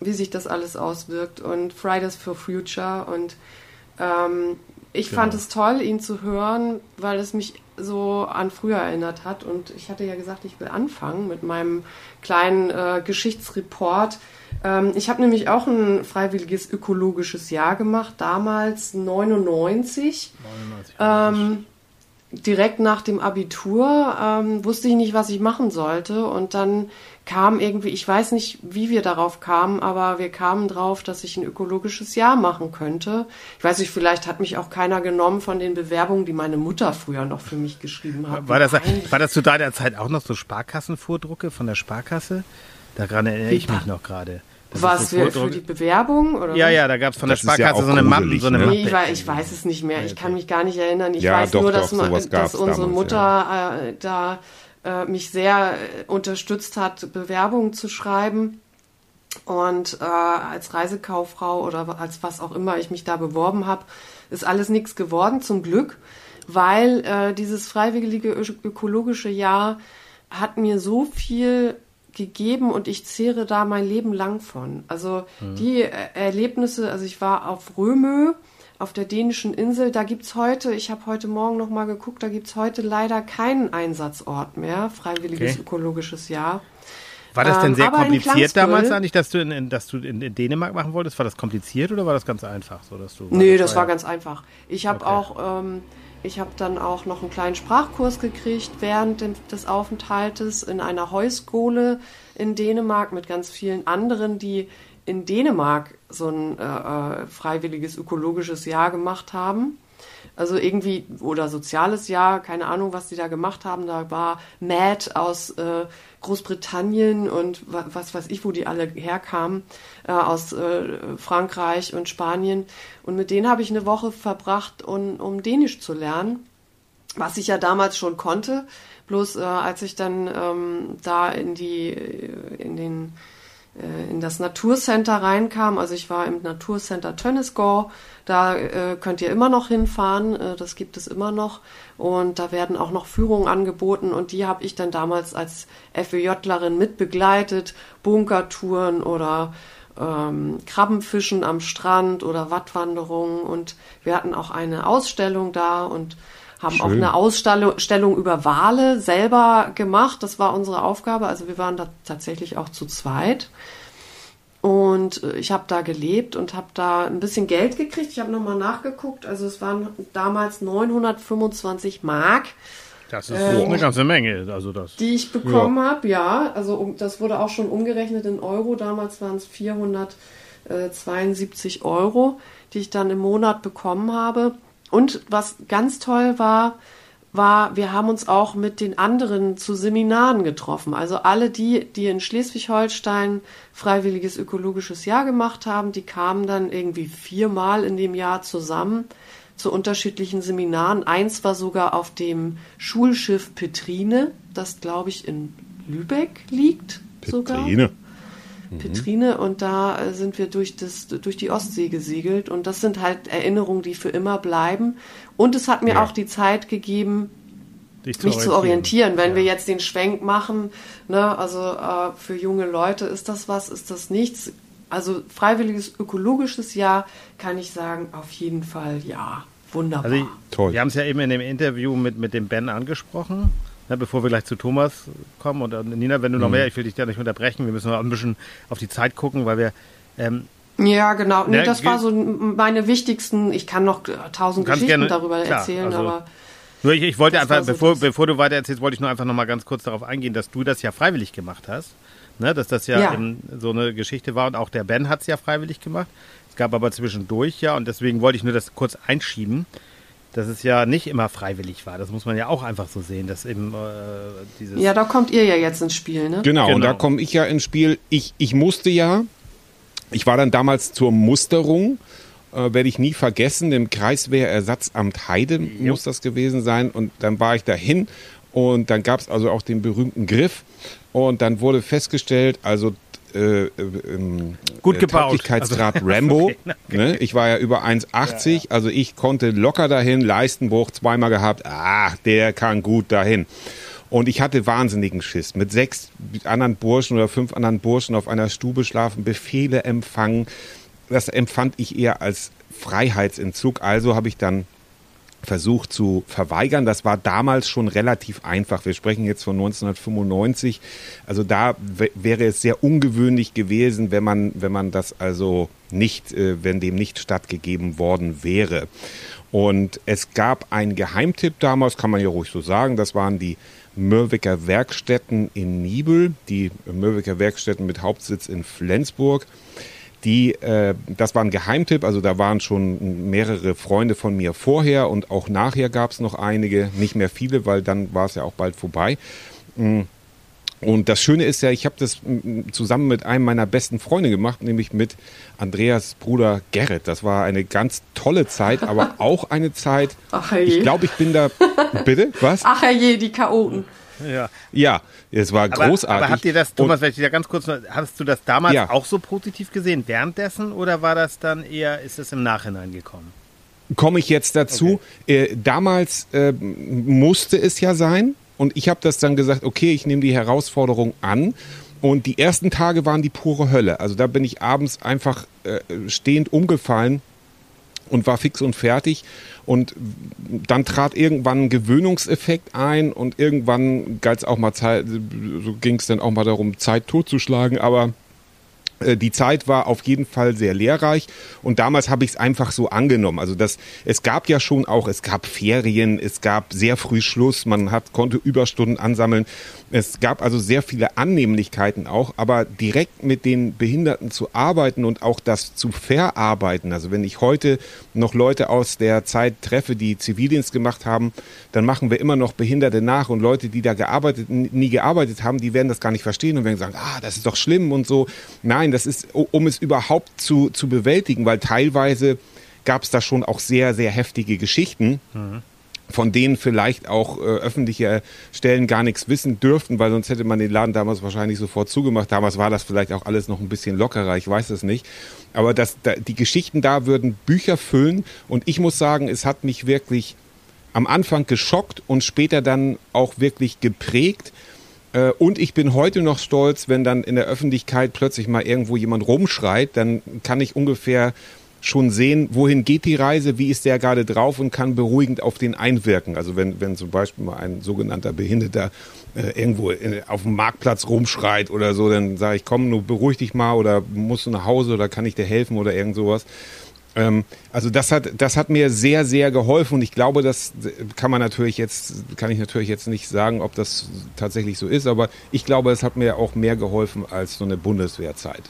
wie sich das alles auswirkt und Fridays for Future und ähm, ich genau. fand es toll, ihn zu hören, weil es mich so an früher erinnert hat. Und ich hatte ja gesagt, ich will anfangen mit meinem kleinen äh, Geschichtsreport ähm, ich habe nämlich auch ein freiwilliges ökologisches Jahr gemacht, damals 99. 99 ähm, direkt nach dem Abitur ähm, wusste ich nicht, was ich machen sollte. Und dann kam irgendwie, ich weiß nicht, wie wir darauf kamen, aber wir kamen drauf, dass ich ein ökologisches Jahr machen könnte. Ich weiß nicht, vielleicht hat mich auch keiner genommen von den Bewerbungen, die meine Mutter früher noch für mich geschrieben hat. War das, war das zu deiner Zeit auch noch so Sparkassenvordrucke von der Sparkasse? Daran erinnere ich mich noch gerade. Was für, für die Bewerbung? Oder ja, ja, da gab es von der Sparkasse ja so eine Mappe. So eine ne? nee, ich, weiß, ich weiß es nicht mehr. Ich kann mich gar nicht erinnern. Ich ja, weiß doch, nur, dass, doch, man, dass unsere damals, Mutter ja. äh, da äh, mich sehr äh, unterstützt hat, Bewerbungen zu schreiben. Und äh, als Reisekauffrau oder als was auch immer ich mich da beworben habe, ist alles nichts geworden, zum Glück, weil äh, dieses freiwillige ökologische Jahr hat mir so viel gegeben und ich zehre da mein Leben lang von. Also mhm. die Erlebnisse, also ich war auf Römö, auf der dänischen Insel, da gibt's heute, ich habe heute Morgen noch mal geguckt, da gibt's heute leider keinen Einsatzort mehr, freiwilliges okay. ökologisches Jahr. War das denn ähm, sehr ähm, kompliziert damals eigentlich, dass du, in, in, dass du in, in, Dänemark machen wolltest? War das kompliziert oder war das ganz einfach? So, dass du, nee, das, das war ganz einfach. Ich habe okay. auch, ähm, ich habe dann auch noch einen kleinen Sprachkurs gekriegt während des Aufenthaltes in einer Heuskole in Dänemark mit ganz vielen anderen, die in Dänemark so ein äh, äh, freiwilliges ökologisches Jahr gemacht haben. Also irgendwie, oder soziales Jahr, keine Ahnung, was die da gemacht haben. Da war Matt aus äh, Großbritannien und was weiß ich, wo die alle herkamen, äh, aus äh, Frankreich und Spanien. Und mit denen habe ich eine Woche verbracht, um, um Dänisch zu lernen, was ich ja damals schon konnte. Bloß äh, als ich dann ähm, da in die, in den äh, in das Naturcenter reinkam. Also ich war im Naturcenter Tönnesgård. Da äh, könnt ihr immer noch hinfahren. Äh, das gibt es immer noch. Und da werden auch noch Führungen angeboten. Und die habe ich dann damals als FWJlerin mitbegleitet. Bunkertouren oder ähm, Krabbenfischen am Strand oder Wattwanderungen. Und wir hatten auch eine Ausstellung da und haben Schön. auch eine Ausstellung über Wale selber gemacht. Das war unsere Aufgabe. Also wir waren da tatsächlich auch zu zweit. Und äh, ich habe da gelebt und habe da ein bisschen Geld gekriegt. Ich habe nochmal nachgeguckt. Also es waren damals 925 Mark. Das ist äh, eine ganze Menge. Also das, die ich bekommen ja. habe, ja. Also das wurde auch schon umgerechnet in Euro. Damals waren es 472 Euro, die ich dann im Monat bekommen habe. Und was ganz toll war, war, wir haben uns auch mit den anderen zu Seminaren getroffen. Also alle die, die in Schleswig-Holstein freiwilliges ökologisches Jahr gemacht haben, die kamen dann irgendwie viermal in dem Jahr zusammen zu unterschiedlichen Seminaren. Eins war sogar auf dem Schulschiff Petrine, das glaube ich in Lübeck liegt. Petrine. Sogar. Mhm. Petrine und da sind wir durch, das, durch die Ostsee gesegelt und das sind halt Erinnerungen, die für immer bleiben. Und es hat mir ja. auch die Zeit gegeben, zu mich zu orientieren. Wenn ja. wir jetzt den Schwenk machen, ne, also äh, für junge Leute ist das was, ist das nichts. Also freiwilliges ökologisches Jahr kann ich sagen, auf jeden Fall ja. Wunderbar. Also ich, Toll. Wir haben es ja eben in dem Interview mit, mit dem Ben angesprochen. Ne, bevor wir gleich zu Thomas kommen und äh, Nina, wenn du noch mhm. mehr, ich will dich da nicht unterbrechen, wir müssen noch ein bisschen auf die Zeit gucken, weil wir ähm, ja, genau. Nee, ne, das war so meine wichtigsten, ich kann noch tausend Geschichten gerne, darüber klar, erzählen, also, aber. Nur ich, ich wollte einfach, so bevor, bevor du weiter erzählst, wollte ich nur einfach noch mal ganz kurz darauf eingehen, dass du das ja freiwillig gemacht hast. Ne, dass das ja, ja. so eine Geschichte war und auch der Ben hat es ja freiwillig gemacht. Es gab aber zwischendurch ja und deswegen wollte ich nur das kurz einschieben dass es ja nicht immer freiwillig war. Das muss man ja auch einfach so sehen, dass eben äh, dieses. Ja, da kommt ihr ja jetzt ins Spiel, ne? Genau, genau. und da komme ich ja ins Spiel. Ich, ich musste ja, ich war dann damals zur Musterung, äh, werde ich nie vergessen, im Kreiswehrersatzamt Heide jo. muss das gewesen sein. Und dann war ich dahin und dann gab es also auch den berühmten Griff. Und dann wurde festgestellt, also äh, äh, gut gebaut. Tauglichkeitsgrad also, Rambo. Okay, okay. Ne? Ich war ja über 1,80, ja, ja. also ich konnte locker dahin, Leistenbruch zweimal gehabt. Ah, der kann gut dahin. Und ich hatte wahnsinnigen Schiss. Mit sechs anderen Burschen oder fünf anderen Burschen auf einer Stube schlafen, Befehle empfangen. Das empfand ich eher als Freiheitsentzug. Also habe ich dann versucht zu verweigern. Das war damals schon relativ einfach. Wir sprechen jetzt von 1995. Also da wäre es sehr ungewöhnlich gewesen, wenn man, wenn man das also nicht, äh, wenn dem nicht stattgegeben worden wäre. Und es gab einen Geheimtipp damals, kann man ja ruhig so sagen. Das waren die Mörwicker Werkstätten in Nibel, die Mörwicker Werkstätten mit Hauptsitz in Flensburg. Die, äh, das war ein Geheimtipp, also da waren schon mehrere Freunde von mir vorher und auch nachher gab es noch einige, nicht mehr viele, weil dann war es ja auch bald vorbei. Mm. Und das Schöne ist ja, ich habe das mm, zusammen mit einem meiner besten Freunde gemacht, nämlich mit Andreas Bruder Gerrit. Das war eine ganz tolle Zeit, aber auch eine Zeit. Ach, ich glaube, ich bin da. Bitte? Was? Ach je, die Chaoten. Ja. ja, es war aber, großartig. Aber habt ihr das, Thomas, wenn ich da ganz kurz, hast du das damals ja. auch so positiv gesehen, währenddessen, oder war das dann eher, ist es im Nachhinein gekommen? Komme ich jetzt dazu. Okay. Äh, damals äh, musste es ja sein und ich habe das dann gesagt, okay, ich nehme die Herausforderung an. Und die ersten Tage waren die pure Hölle. Also da bin ich abends einfach äh, stehend umgefallen und war fix und fertig. Und dann trat irgendwann ein Gewöhnungseffekt ein und irgendwann galt auch mal Zeit, so ging es dann auch mal darum, Zeit totzuschlagen, aber die Zeit war auf jeden Fall sehr lehrreich und damals habe ich es einfach so angenommen. Also das, es gab ja schon auch, es gab Ferien, es gab sehr früh Schluss, man hat, konnte Überstunden ansammeln. Es gab also sehr viele Annehmlichkeiten auch, aber direkt mit den Behinderten zu arbeiten und auch das zu verarbeiten. Also wenn ich heute noch Leute aus der Zeit treffe, die Zivildienst gemacht haben, dann machen wir immer noch Behinderte nach und Leute, die da gearbeitet, nie gearbeitet haben, die werden das gar nicht verstehen und werden sagen, ah, das ist doch schlimm und so. Nein, das ist, um es überhaupt zu, zu bewältigen, weil teilweise gab es da schon auch sehr, sehr heftige Geschichten. Mhm von denen vielleicht auch äh, öffentliche Stellen gar nichts wissen dürften, weil sonst hätte man den Laden damals wahrscheinlich sofort zugemacht. Damals war das vielleicht auch alles noch ein bisschen lockerer, ich weiß es nicht. Aber das, da, die Geschichten da würden Bücher füllen und ich muss sagen, es hat mich wirklich am Anfang geschockt und später dann auch wirklich geprägt. Äh, und ich bin heute noch stolz, wenn dann in der Öffentlichkeit plötzlich mal irgendwo jemand rumschreit, dann kann ich ungefähr schon sehen, wohin geht die Reise, wie ist der gerade drauf und kann beruhigend auf den einwirken. Also wenn, wenn zum Beispiel mal ein sogenannter Behinderter äh, irgendwo in, auf dem Marktplatz rumschreit oder so, dann sage ich, komm, nur beruhig dich mal oder musst du nach Hause oder kann ich dir helfen oder irgend sowas. Ähm, also das hat, das hat mir sehr, sehr geholfen und ich glaube, das kann man natürlich jetzt, kann ich natürlich jetzt nicht sagen, ob das tatsächlich so ist, aber ich glaube, es hat mir auch mehr geholfen als so eine Bundeswehrzeit.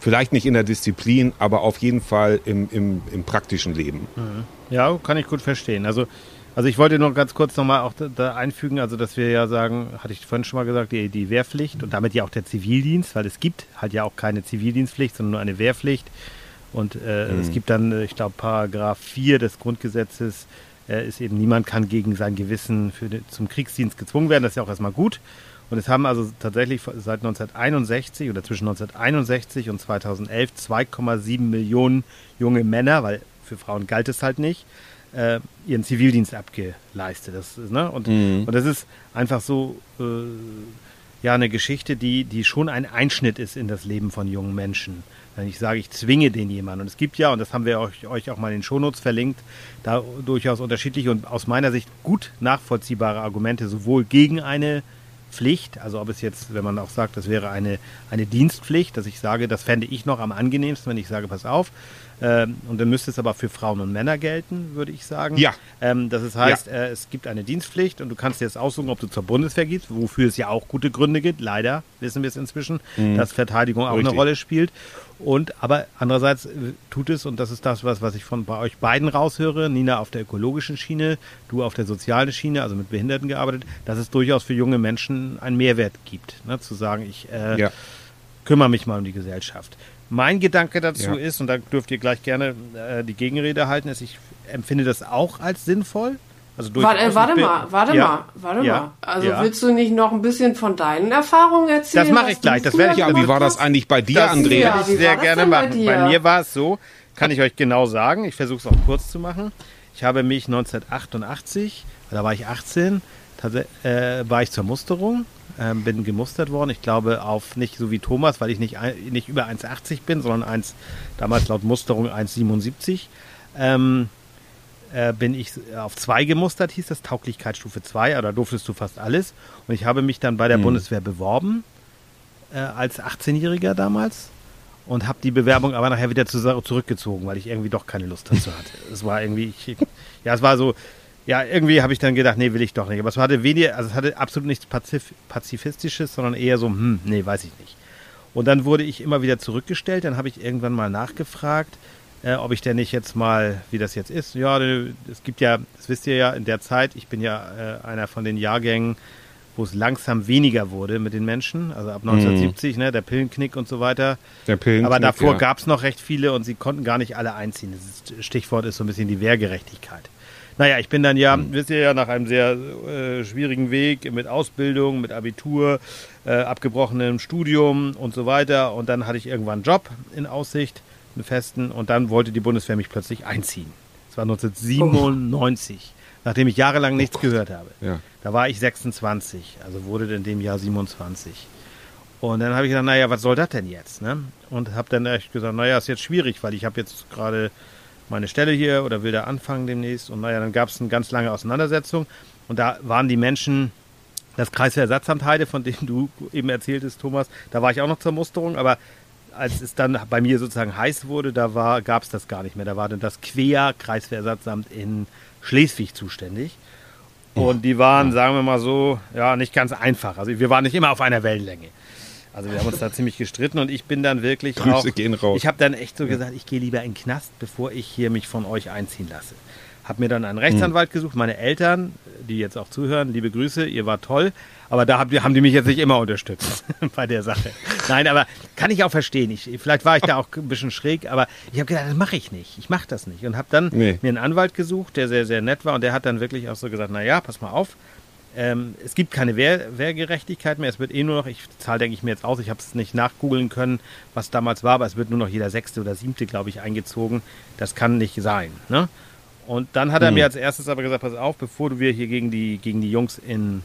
Vielleicht nicht in der Disziplin, aber auf jeden Fall im, im, im praktischen Leben. Mhm. Ja, kann ich gut verstehen. Also, also ich wollte nur ganz kurz nochmal auch da, da, einfügen, also dass wir ja sagen, hatte ich vorhin schon mal gesagt, die, die Wehrpflicht und damit ja auch der Zivildienst, weil es gibt halt ja auch keine Zivildienstpflicht, sondern nur eine Wehrpflicht. Und äh, mhm. es gibt dann, äh, ich glaube, Paragraph 4 des Grundgesetzes äh, ist eben, niemand kann gegen sein Gewissen für zum Kriegsdienst gezwungen werden. Das ist ja auch erstmal gut. Und es haben also tatsächlich seit 1961 oder zwischen 1961 und 2011 2,7 Millionen junge Männer, weil für Frauen galt es halt nicht, äh, ihren Zivildienst abgeleistet. Das, ne? und, mhm. und das ist einfach so äh, ja eine Geschichte, die, die schon ein Einschnitt ist in das Leben von jungen Menschen. Wenn ich sage, ich zwinge den jemanden. Und es gibt ja, und das haben wir euch, euch auch mal in den Shownotes verlinkt, da durchaus unterschiedliche und aus meiner Sicht gut nachvollziehbare Argumente sowohl gegen eine Pflicht, also ob es jetzt, wenn man auch sagt, das wäre eine, eine Dienstpflicht, dass ich sage, das fände ich noch am angenehmsten, wenn ich sage, pass auf, ähm, und dann müsste es aber für Frauen und Männer gelten, würde ich sagen. Ja. Ähm, das heißt, ja. äh, es gibt eine Dienstpflicht und du kannst dir jetzt aussuchen, ob du zur Bundeswehr gehst, wofür es ja auch gute Gründe gibt. Leider wissen wir es inzwischen, mhm. dass Verteidigung auch Richtig. eine Rolle spielt. Und aber andererseits äh, tut es, und das ist das, was, was ich von bei euch beiden raushöre, Nina auf der ökologischen Schiene, du auf der sozialen Schiene, also mit Behinderten gearbeitet, dass es durchaus für junge Menschen einen Mehrwert gibt. Ne? Zu sagen, ich äh, ja. kümmere mich mal um die Gesellschaft. Mein Gedanke dazu ja. ist, und da dürft ihr gleich gerne äh, die Gegenrede halten, ist, ich empfinde das auch als sinnvoll. Also warte, äh, warte mal, warte ja. mal, warte ja. mal. Also ja. willst du nicht noch ein bisschen von deinen Erfahrungen erzählen? Das mache ich gleich. Das werde ich ja. Wie war das eigentlich bei dir, das Andrea? Das ich sehr gerne machen. Bei, bei, mir war es so, kann ich euch genau sagen. Ich versuche es auch kurz zu machen. Ich habe mich 1988, da war ich 18, äh, war ich zur Musterung, äh, bin gemustert worden. Ich glaube auf nicht so wie Thomas, weil ich nicht, nicht über 1,80 bin, sondern 1, damals laut Musterung 1,77. Ähm, äh, bin ich auf 2 gemustert, hieß das, Tauglichkeitsstufe 2, aber da durftest du fast alles. Und ich habe mich dann bei der mhm. Bundeswehr beworben, äh, als 18-Jähriger damals. Und habe die Bewerbung aber nachher wieder zu, zurückgezogen, weil ich irgendwie doch keine Lust dazu hatte. es war irgendwie, ich, ja, es war so, ja, irgendwie habe ich dann gedacht, nee, will ich doch nicht. Aber es hatte weniger, also es hatte absolut nichts Pazif Pazifistisches, sondern eher so, hm, nee, weiß ich nicht. Und dann wurde ich immer wieder zurückgestellt. Dann habe ich irgendwann mal nachgefragt, äh, ob ich denn nicht jetzt mal, wie das jetzt ist. Ja, es gibt ja, das wisst ihr ja, in der Zeit, ich bin ja äh, einer von den Jahrgängen, wo es langsam weniger wurde mit den Menschen, also ab 1970, mhm. ne, der Pillenknick und so weiter. Der Pillenknick, Aber davor ja. gab es noch recht viele und sie konnten gar nicht alle einziehen. Das Stichwort ist so ein bisschen die Wehrgerechtigkeit. Naja, ich bin dann ja, mhm. wisst ihr ja, nach einem sehr äh, schwierigen Weg mit Ausbildung, mit Abitur, äh, abgebrochenem Studium und so weiter. Und dann hatte ich irgendwann einen Job in Aussicht, festen. Und dann wollte die Bundeswehr mich plötzlich einziehen. Das war 1997, oh. nachdem ich jahrelang nichts oh gehört habe. Ja. Da war ich 26, also wurde in dem Jahr 27. Und dann habe ich gesagt, naja, was soll das denn jetzt? Ne? Und habe dann echt gesagt, naja, ist jetzt schwierig, weil ich habe jetzt gerade meine Stelle hier oder will da anfangen demnächst. Und naja, dann gab es eine ganz lange Auseinandersetzung. Und da waren die Menschen, das Kreiswehrersatzamt Heide, von dem du eben erzähltest, Thomas, da war ich auch noch zur Musterung, aber als es dann bei mir sozusagen heiß wurde, da gab es das gar nicht mehr. Da war dann das Quer Kreiswehrersatzamt in Schleswig zuständig. Und die waren, sagen wir mal so, ja, nicht ganz einfach. Also wir waren nicht immer auf einer Wellenlänge. Also wir haben uns da ziemlich gestritten und ich bin dann wirklich Grüße auch, gehen raus. Ich habe dann echt so gesagt, ich gehe lieber in den Knast, bevor ich hier mich von euch einziehen lasse. Habe mir dann einen Rechtsanwalt hm. gesucht. Meine Eltern, die jetzt auch zuhören, liebe Grüße, ihr wart toll. Aber da haben die mich jetzt nicht immer unterstützt bei der Sache. Nein, aber kann ich auch verstehen. Ich, vielleicht war ich da auch ein bisschen schräg, aber ich habe gedacht, das mache ich nicht. Ich mache das nicht. Und habe dann nee. mir einen Anwalt gesucht, der sehr, sehr nett war. Und der hat dann wirklich auch so gesagt, na ja, pass mal auf. Ähm, es gibt keine Wehr, Wehrgerechtigkeit mehr. Es wird eh nur noch, ich zahle, denke ich mir jetzt aus, ich habe es nicht nachgoogeln können, was damals war, aber es wird nur noch jeder sechste oder siebte, glaube ich, eingezogen. Das kann nicht sein. Ne? Und dann hat er mhm. mir als erstes aber gesagt, pass auf, bevor wir hier gegen die, gegen die Jungs in,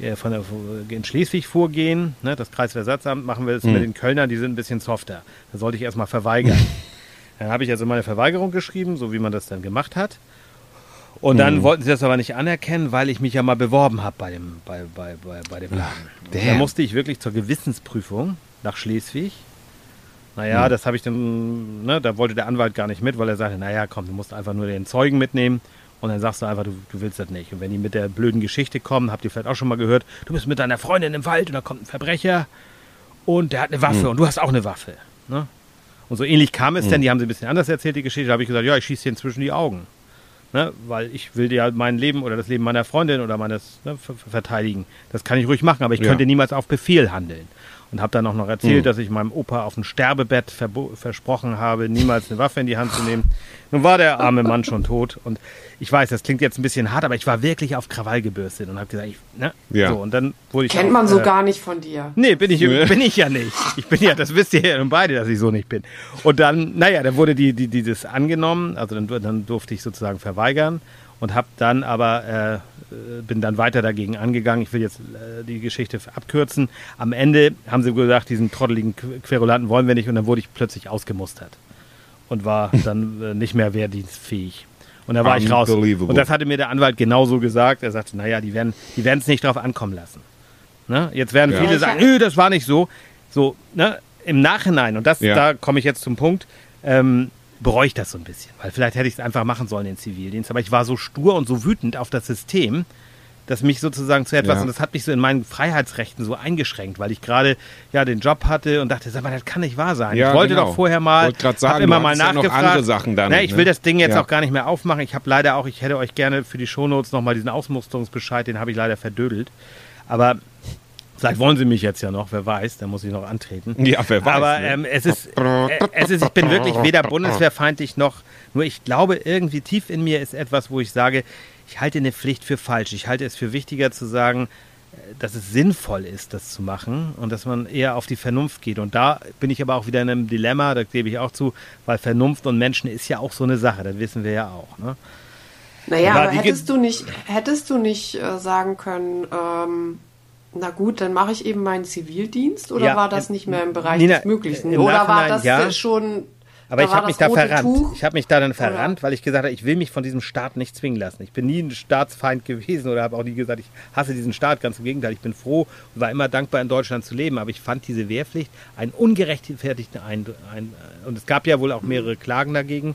äh, von der, in Schleswig vorgehen, ne, das Kreisversatzamt, machen wir das mhm. mit den Kölnern, die sind ein bisschen softer. Da sollte ich erstmal verweigern. dann habe ich also meine Verweigerung geschrieben, so wie man das dann gemacht hat. Und dann mhm. wollten sie das aber nicht anerkennen, weil ich mich ja mal beworben habe bei dem, bei, bei, bei, bei dem Laden. Da musste ich wirklich zur Gewissensprüfung nach Schleswig. Naja, mhm. das habe ich dann, ne, da wollte der Anwalt gar nicht mit, weil er sagte, naja, komm, du musst einfach nur den Zeugen mitnehmen und dann sagst du einfach, du, du willst das nicht. Und wenn die mit der blöden Geschichte kommen, habt ihr vielleicht auch schon mal gehört, du bist mit deiner Freundin im Wald und da kommt ein Verbrecher und der hat eine Waffe mhm. und du hast auch eine Waffe. Ne? Und so ähnlich kam es mhm. denn, die haben sie ein bisschen anders erzählt, die Geschichte, da habe ich gesagt, ja, ich schieße dir inzwischen die Augen. Ne? Weil ich will ja mein Leben oder das Leben meiner Freundin oder meines ne, verteidigen. Das kann ich ruhig machen, aber ich ja. könnte niemals auf Befehl handeln und habe dann auch noch erzählt, mhm. dass ich meinem Opa auf dem Sterbebett versprochen habe, niemals eine Waffe in die Hand zu nehmen. Nun war der arme Mann schon tot und ich weiß, das klingt jetzt ein bisschen hart, aber ich war wirklich auf Krawall gebürstet und habe gesagt, ich, ne? Ja. So, und dann wurde ich Kennt auch, man so äh, gar nicht von dir. Nee, bin ich, bin ich ja nicht. Ich bin ja, das wisst ihr ja nun beide, dass ich so nicht bin. Und dann, naja, dann wurde die, die, dieses angenommen, also dann, dann durfte ich sozusagen verweigern und habe dann aber äh, bin dann weiter dagegen angegangen. Ich will jetzt äh, die Geschichte abkürzen. Am Ende haben sie gesagt, diesen trotteligen Querulanten wollen wir nicht und dann wurde ich plötzlich ausgemustert und war dann äh, nicht mehr wehrdienstfähig. Und da war ich raus. Und das hatte mir der Anwalt genauso gesagt. Er sagte, naja, die werden die es nicht drauf ankommen lassen. Ne? Jetzt werden ja. viele sagen, nö, das war nicht so. So, ne? Im Nachhinein, und das, ja. da komme ich jetzt zum Punkt, ähm, bereue ich das so ein bisschen. Weil vielleicht hätte ich es einfach machen sollen, den Zivildienst. Aber ich war so stur und so wütend auf das System, dass mich sozusagen zu etwas, ja. und das hat mich so in meinen Freiheitsrechten so eingeschränkt, weil ich gerade ja den Job hatte und dachte, sag mal, das kann nicht wahr sein. Ja, ich wollte genau. doch vorher mal, sagen, immer mal nachgefragt. Ja andere Sachen dann, ne, ich will das Ding jetzt auch gar nicht mehr aufmachen. Ich habe leider auch, ich hätte euch gerne für die Shownotes nochmal diesen Ausmusterungsbescheid, den habe ich leider verdödelt. Aber Vielleicht wollen sie mich jetzt ja noch, wer weiß, da muss ich noch antreten. Ja, wer weiß. Aber ne? ähm, es, ist, äh, es ist, ich bin wirklich weder bundeswehrfeindlich noch, nur ich glaube, irgendwie tief in mir ist etwas, wo ich sage, ich halte eine Pflicht für falsch. Ich halte es für wichtiger zu sagen, äh, dass es sinnvoll ist, das zu machen und dass man eher auf die Vernunft geht. Und da bin ich aber auch wieder in einem Dilemma, da gebe ich auch zu, weil Vernunft und Menschen ist ja auch so eine Sache, das wissen wir ja auch. Ne? Naja, aber hättest du nicht, hättest du nicht äh, sagen können, ähm, na gut, dann mache ich eben meinen Zivildienst oder ja, war das nicht mehr im Bereich Nina, des Möglichen? Oder war das ja, schon. Aber ich habe mich da verrannt. Tuch? Ich habe mich da dann verrannt, oder? weil ich gesagt habe, ich will mich von diesem Staat nicht zwingen lassen. Ich bin nie ein Staatsfeind gewesen oder habe auch nie gesagt, ich hasse diesen Staat. Ganz im Gegenteil, ich bin froh und war immer dankbar, in Deutschland zu leben. Aber ich fand diese Wehrpflicht einen ungerechtfertigten ein, ein und es gab ja wohl auch mehrere Klagen dagegen.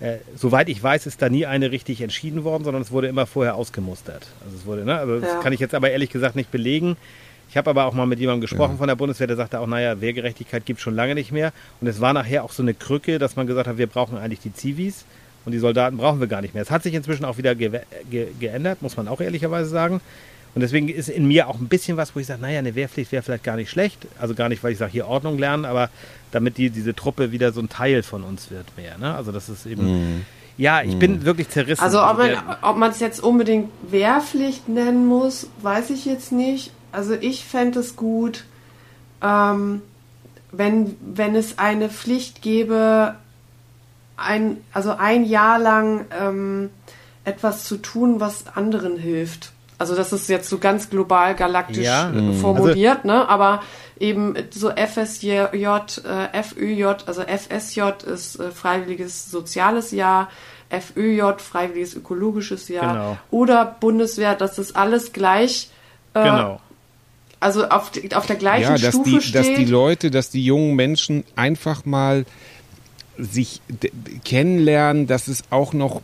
Äh, soweit ich weiß, ist da nie eine richtig entschieden worden, sondern es wurde immer vorher ausgemustert. Also es wurde, ne? Also ja. das kann ich jetzt aber ehrlich gesagt nicht belegen. Ich habe aber auch mal mit jemandem gesprochen ja. von der Bundeswehr, der sagte auch, naja, Wehrgerechtigkeit gibt es schon lange nicht mehr. Und es war nachher auch so eine Krücke, dass man gesagt hat, wir brauchen eigentlich die Zivis und die Soldaten brauchen wir gar nicht mehr. Es hat sich inzwischen auch wieder ge ge geändert, muss man auch ehrlicherweise sagen. Und deswegen ist in mir auch ein bisschen was, wo ich sage, naja, eine Wehrpflicht wäre vielleicht gar nicht schlecht. Also gar nicht, weil ich sage, hier Ordnung lernen, aber damit die, diese Truppe wieder so ein Teil von uns wird mehr. Ne? Also das ist eben. Mm. Ja, ich mm. bin wirklich zerrissen. Also ob man es jetzt unbedingt Wehrpflicht nennen muss, weiß ich jetzt nicht. Also ich fände es gut, ähm, wenn, wenn es eine Pflicht gäbe, ein, also ein Jahr lang ähm, etwas zu tun, was anderen hilft. Also das ist jetzt so ganz global galaktisch ja. Äh, formuliert, also, ne? Aber eben so FSJ, äh, FÖJ, also FSJ ist äh, freiwilliges soziales Jahr, FÖJ freiwilliges ökologisches Jahr genau. oder Bundeswehr, das ist alles gleich. Äh, genau. Also auf, auf der gleichen ja, dass Stufe die, steht. Dass die Leute, dass die jungen Menschen einfach mal sich kennenlernen, dass es auch noch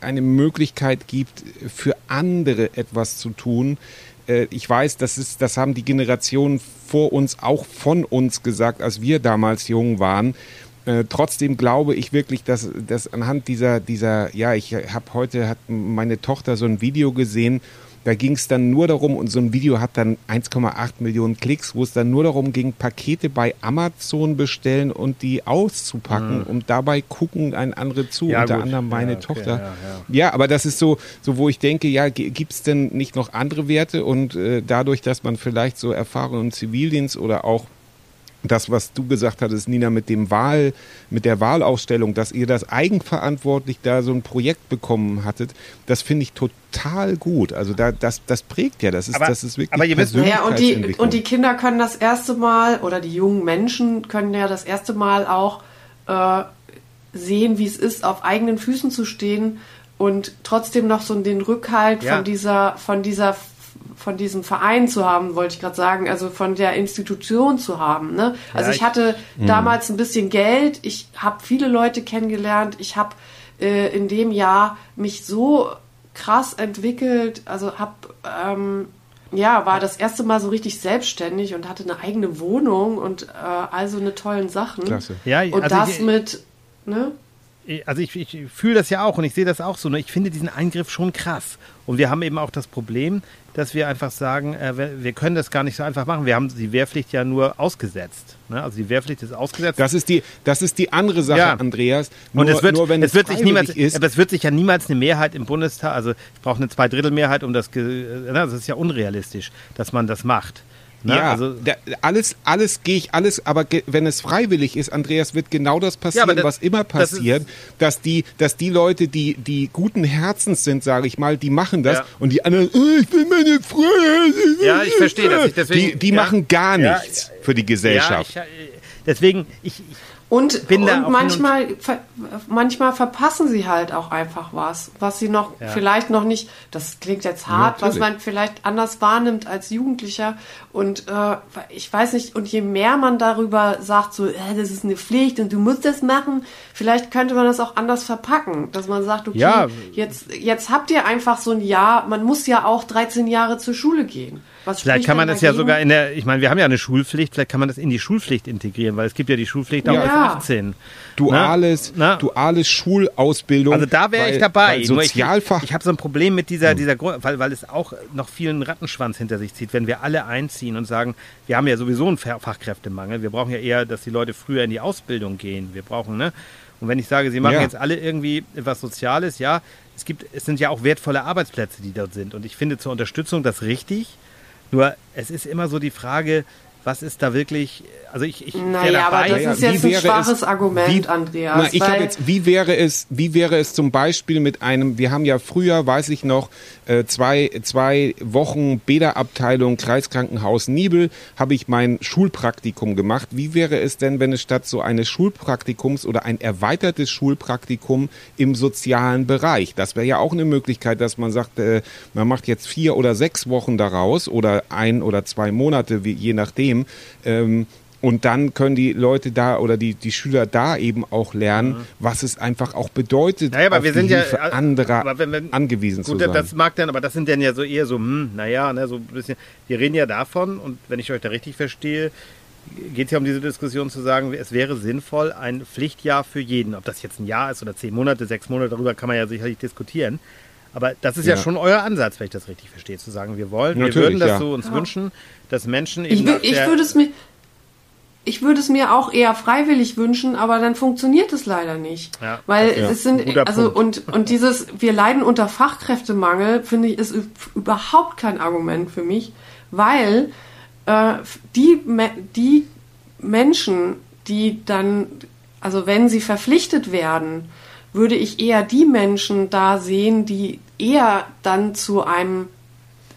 eine Möglichkeit gibt, für andere etwas zu tun. Äh, ich weiß, das ist, das haben die Generationen vor uns auch von uns gesagt, als wir damals jung waren. Äh, trotzdem glaube ich wirklich, dass, dass anhand dieser, dieser, ja, ich habe heute hat meine Tochter so ein Video gesehen, da ging es dann nur darum, und so ein Video hat dann 1,8 Millionen Klicks, wo es dann nur darum ging, Pakete bei Amazon bestellen und die auszupacken mhm. und dabei gucken ein andere zu, ja, unter gut. anderem meine ja, okay, Tochter. Ja, ja, aber das ist so, so, wo ich denke, ja, gibt es denn nicht noch andere Werte? Und äh, dadurch, dass man vielleicht so Erfahrungen im Zivildienst oder auch das, was du gesagt hattest, Nina, mit dem Wahl, mit der Wahlausstellung, dass ihr das eigenverantwortlich da so ein Projekt bekommen hattet, das finde ich total gut. Also da, das, das prägt ja, das ist, aber, das ist wirklich aber ihr wisst, ja, und die, und die Kinder können das erste Mal, oder die jungen Menschen können ja das erste Mal auch äh, sehen, wie es ist, auf eigenen Füßen zu stehen und trotzdem noch so den Rückhalt ja. von dieser, von dieser von diesem Verein zu haben, wollte ich gerade sagen, also von der Institution zu haben. Ne? Also ja, ich, ich, hatte mh. damals ein bisschen Geld, ich habe viele Leute kennengelernt, ich habe äh, in dem Jahr mich so krass entwickelt, also habe ähm, ja, war das erste Mal so richtig selbstständig und hatte eine eigene Wohnung und äh, also eine tollen Sachen. Klasse. Ja, und also das ich, mit, ne? also ich, ich fühle das ja auch und ich sehe das auch so. Ne? Ich finde diesen Eingriff schon krass. Und wir haben eben auch das Problem, dass wir einfach sagen, äh, wir können das gar nicht so einfach machen. Wir haben die Wehrpflicht ja nur ausgesetzt. Ne? Also die Wehrpflicht ist ausgesetzt. Das ist die, das ist die andere Sache, ja. Andreas. Nur, und es wird, nur wenn es, es wird sich niemals, ist. Aber es wird sich ja niemals eine Mehrheit im Bundestag, also ich brauche eine Zweidrittelmehrheit, um das, äh, das ist ja unrealistisch, dass man das macht. Ne? Ja, also, da, alles, alles gehe ich, alles, aber wenn es freiwillig ist, Andreas, wird genau das passieren, ja, das, was immer passiert, das dass die, dass die Leute, die, die guten Herzens sind, sage ich mal, die machen das ja. und die anderen, oh, ich will meine Freiheit. Ja, ich verstehe das. Ich deswegen, die die machen gar nichts für die Gesellschaft. Ich, deswegen, ich, ich und, und manchmal, ver, manchmal verpassen sie halt auch einfach was, was sie noch ja. vielleicht noch nicht, das klingt jetzt hart, ja, was man vielleicht anders wahrnimmt als Jugendlicher. Und äh, ich weiß nicht, und je mehr man darüber sagt, so, äh, das ist eine Pflicht und du musst das machen, vielleicht könnte man das auch anders verpacken, dass man sagt, okay, ja. jetzt, jetzt habt ihr einfach so ein Jahr, man muss ja auch 13 Jahre zur Schule gehen. Was vielleicht kann man das dagegen? ja sogar in der, ich meine, wir haben ja eine Schulpflicht, vielleicht kann man das in die Schulpflicht integrieren, weil es gibt ja die Schulpflicht auch ja. bis 18. Duales, Na? duales Schulausbildung. Also da wäre ich dabei. Sozialfach. Ich, ich habe so ein Problem mit dieser, hm. dieser weil, weil es auch noch vielen Rattenschwanz hinter sich zieht, wenn wir alle einziehen und sagen, wir haben ja sowieso einen Fachkräftemangel, wir brauchen ja eher, dass die Leute früher in die Ausbildung gehen. Wir brauchen, ne? Und wenn ich sage, sie machen ja. jetzt alle irgendwie etwas Soziales, ja, es gibt, es sind ja auch wertvolle Arbeitsplätze, die dort sind. Und ich finde zur Unterstützung das richtig. Nur es ist immer so die Frage, was ist da wirklich, also ich, ich naja, aber das ist jetzt ein schwaches es, Argument, wie, Andreas. Na, ich habe jetzt, wie wäre es, wie wäre es zum Beispiel mit einem, wir haben ja früher, weiß ich noch, äh, zwei, zwei Wochen Bäderabteilung Kreiskrankenhaus Nibel, habe ich mein Schulpraktikum gemacht. Wie wäre es denn, wenn es statt so eines Schulpraktikums oder ein erweitertes Schulpraktikum im sozialen Bereich, das wäre ja auch eine Möglichkeit, dass man sagt, äh, man macht jetzt vier oder sechs Wochen daraus oder ein oder zwei Monate, je nachdem, System. Ähm, und dann können die Leute da oder die, die Schüler da eben auch lernen, mhm. was es einfach auch bedeutet, naja, aber wir sind ja, Hilfe anderer wenn, wenn, angewiesen gut, zu sein. Das mag dann, aber das sind dann ja so eher so, hm, naja, ne, so ein bisschen. Wir reden ja davon, und wenn ich euch da richtig verstehe, geht es ja um diese Diskussion zu sagen, es wäre sinnvoll, ein Pflichtjahr für jeden, ob das jetzt ein Jahr ist oder zehn Monate, sechs Monate, darüber kann man ja sicherlich diskutieren. Aber das ist ja, ja schon euer Ansatz, wenn ich das richtig verstehe, zu sagen, wir wollen, Natürlich, wir würden das ja. so uns ja. wünschen, dass Menschen eben. Ich, ich würde es mir. Ich würde es mir auch eher freiwillig wünschen, aber dann funktioniert es leider nicht. Ja, Weil es sind, also, und, und dieses, wir leiden unter Fachkräftemangel, finde ich, ist überhaupt kein Argument für mich, weil äh, die, die Menschen, die dann, also wenn sie verpflichtet werden, würde ich eher die Menschen da sehen, die eher dann zu einem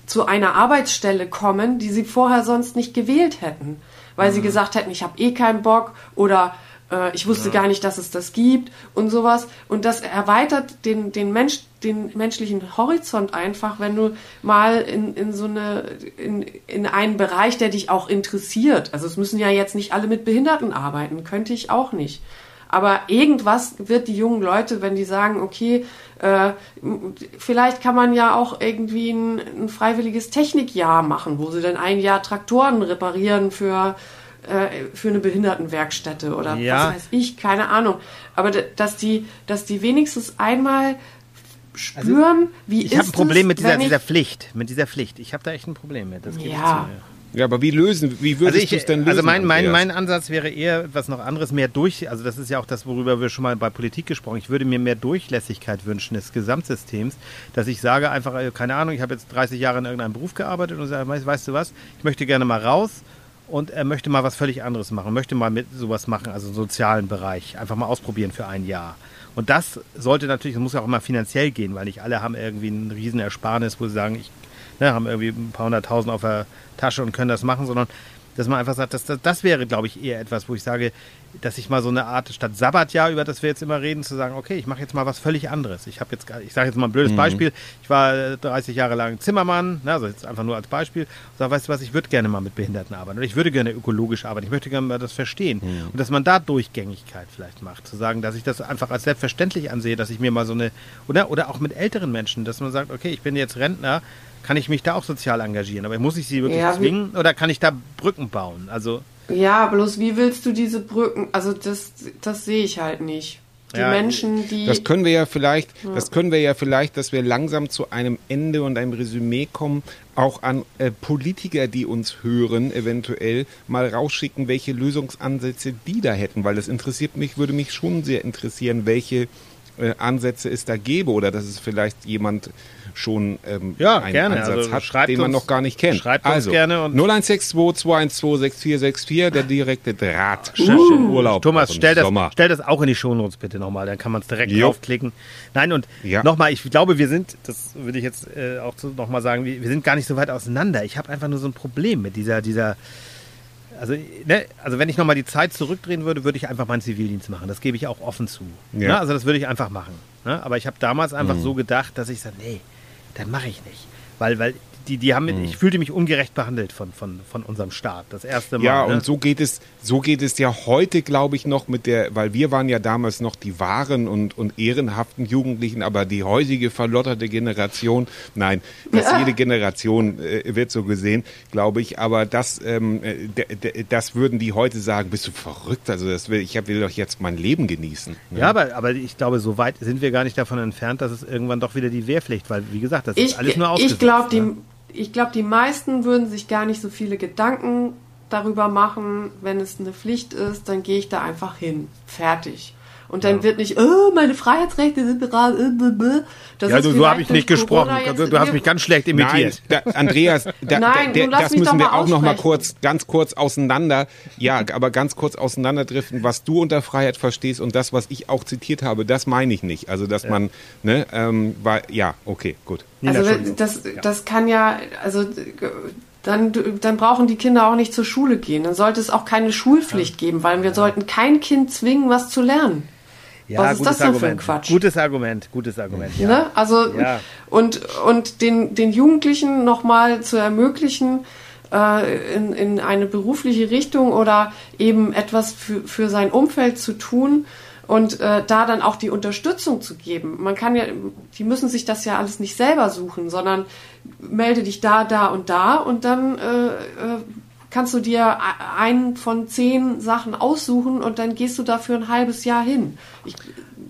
zu einer Arbeitsstelle kommen, die sie vorher sonst nicht gewählt hätten, weil mhm. sie gesagt hätten, ich habe eh keinen Bock oder äh, ich wusste ja. gar nicht, dass es das gibt und sowas. Und das erweitert den, den, Mensch, den menschlichen Horizont einfach, wenn du mal in, in so eine, in, in einen Bereich, der dich auch interessiert. Also es müssen ja jetzt nicht alle mit Behinderten arbeiten, könnte ich auch nicht. Aber irgendwas wird die jungen Leute, wenn die sagen, okay, äh, vielleicht kann man ja auch irgendwie ein, ein freiwilliges Technikjahr machen, wo sie dann ein Jahr Traktoren reparieren für äh, für eine Behindertenwerkstätte oder ja. was weiß ich, keine Ahnung. Aber dass die, dass die wenigstens einmal spüren, also, wie ich ist Ich habe ein Problem mit dieser, dieser Pflicht, mit dieser Pflicht. Ich habe da echt ein Problem mit. Das ja. Ja, aber wie lösen, wie würdest also du es denn lösen? Also mein, mein, mein Ansatz wäre eher was noch anderes, mehr durch, also das ist ja auch das, worüber wir schon mal bei Politik gesprochen Ich würde mir mehr Durchlässigkeit wünschen des Gesamtsystems, dass ich sage einfach, äh, keine Ahnung, ich habe jetzt 30 Jahre in irgendeinem Beruf gearbeitet und sage, weißt du was, ich möchte gerne mal raus und er möchte mal was völlig anderes machen, möchte mal mit sowas machen, also sozialen Bereich, einfach mal ausprobieren für ein Jahr. Und das sollte natürlich, das muss ja auch immer finanziell gehen, weil nicht alle haben irgendwie ein Riesenersparnis, wo sie sagen, ich ne, haben irgendwie ein paar hunderttausend auf der Tasche und können das machen, sondern dass man einfach sagt, dass, das, das wäre, glaube ich, eher etwas, wo ich sage, dass ich mal so eine Art statt Sabbatjahr, über das wir jetzt immer reden, zu sagen, okay, ich mache jetzt mal was völlig anderes. Ich habe jetzt, ich sage jetzt mal ein blödes mhm. Beispiel. Ich war 30 Jahre lang Zimmermann, ne, also jetzt einfach nur als Beispiel. Und sage, weißt du was, ich würde gerne mal mit Behinderten arbeiten oder ich würde gerne ökologisch arbeiten. Ich möchte gerne mal das verstehen mhm. und dass man da Durchgängigkeit vielleicht macht, zu sagen, dass ich das einfach als selbstverständlich ansehe, dass ich mir mal so eine oder oder auch mit älteren Menschen, dass man sagt, okay, ich bin jetzt Rentner, kann ich mich da auch sozial engagieren, aber muss ich sie wirklich ja, zwingen oder kann ich da Brücken bauen? Also ja, bloß wie willst du diese Brücken? Also das, das sehe ich halt nicht. Die ja, Menschen, die. Das können wir ja vielleicht, ja. das können wir ja vielleicht, dass wir langsam zu einem Ende und einem Resümee kommen, auch an äh, Politiker, die uns hören, eventuell mal rausschicken, welche Lösungsansätze die da hätten, weil das interessiert mich, würde mich schon sehr interessieren, welche äh, Ansätze es da gäbe oder dass es vielleicht jemand schon ähm, ja, einen gerne. Ansatz also, hat, den man noch gar nicht kennt. Schreibt also, uns gerne. Und 0162 212 6464, der direkte Draht. Uh, Urlaub. Thomas, stell das, stell das auch in die Shownotes bitte nochmal, dann kann man es direkt jo. draufklicken. Nein, und ja. nochmal, ich glaube, wir sind, das würde ich jetzt äh, auch nochmal sagen, wir, wir sind gar nicht so weit auseinander. Ich habe einfach nur so ein Problem mit dieser, dieser also, ne, also wenn ich nochmal die Zeit zurückdrehen würde, würde ich einfach meinen Zivildienst machen. Das gebe ich auch offen zu. Ja. Ne? Also das würde ich einfach machen. Ne? Aber ich habe damals einfach mhm. so gedacht, dass ich sage, nee, dann mache ich nicht. Weil, weil die, die haben, mhm. ich fühlte mich ungerecht behandelt von, von, von unserem Staat. Das erste Mal. Ja, ne? und so geht es, so geht es ja heute, glaube ich, noch mit der, weil wir waren ja damals noch die wahren und, und ehrenhaften Jugendlichen, aber die heutige verlotterte Generation, nein, dass ja. jede Generation äh, wird so gesehen, glaube ich, aber das, ähm, äh, das würden die heute sagen, bist du verrückt? Also das will, ich will doch jetzt mein Leben genießen. Ne? Ja, aber, aber ich glaube, so weit sind wir gar nicht davon entfernt, dass es irgendwann doch wieder die Wehrpflicht, weil wie gesagt, das ich, ist alles nur ausgesetzt. Ich glaube, die ne? Ich glaube, die meisten würden sich gar nicht so viele Gedanken darüber machen, wenn es eine Pflicht ist, dann gehe ich da einfach hin. Fertig. Und dann ja. wird nicht, oh, meine Freiheitsrechte sind gerade. Äh, das ja, du, so habe ich nicht gesprochen. Du, du hast mich ganz schlecht imitiert. Nein, da, Andreas, da, Nein, der, das müssen wir auch noch mal kurz, ganz kurz auseinander, ja, aber ganz kurz auseinanderdriften, was du unter Freiheit verstehst und das, was ich auch zitiert habe, das meine ich nicht. Also, dass ja. man, ne, ähm, war, ja, okay, gut. Also das, das kann ja, also dann, dann brauchen die Kinder auch nicht zur Schule gehen. Dann sollte es auch keine Schulpflicht geben, weil wir sollten kein Kind zwingen, was zu lernen. Ja, was ist das denn Argument. für ein Quatsch? Gutes Argument, gutes Argument. Ja. Ne? Also ja. und und den den Jugendlichen nochmal zu ermöglichen, äh, in, in eine berufliche Richtung oder eben etwas für, für sein Umfeld zu tun und äh, da dann auch die Unterstützung zu geben. Man kann ja, die müssen sich das ja alles nicht selber suchen, sondern melde dich da, da und da und dann äh, äh, kannst du dir einen von zehn Sachen aussuchen und dann gehst du dafür ein halbes Jahr hin. Ich,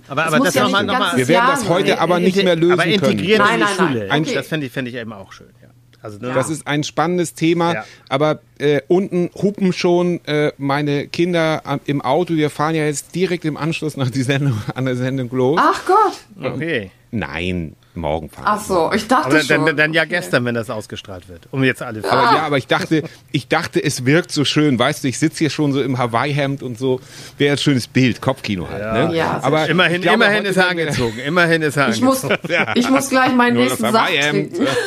aber, aber das, das nochmal, nochmal. Wir werden das heute aber nicht mehr lösen aber integrieren können. Nein, nein, nein. Okay. Das fände ich, fänd ich eben auch schön. Ja. Also, ne? Das ist ein spannendes Thema, ja. aber äh, unten hupen schon äh, meine Kinder am, im Auto. Wir fahren ja jetzt direkt im Anschluss nach die Sendung, an der Sendung los. Ach Gott. Okay. Nein, morgen fahren. Ach so, ich dachte aber schon. Dann, dann ja gestern, wenn das ausgestrahlt wird. Um jetzt alle. Aber ja, aber ich dachte, ich dachte, es wirkt so schön. Weißt du, ich sitze hier schon so im Hawaii-Hemd und so. Wäre ein schönes Bild, Kopfkino halt. Ja. Ne? Ja, aber immerhin, glaube, immerhin ist er angezogen. Immerhin ist er ich angezogen. Muss, ich muss gleich meinen nächsten Saft trinken.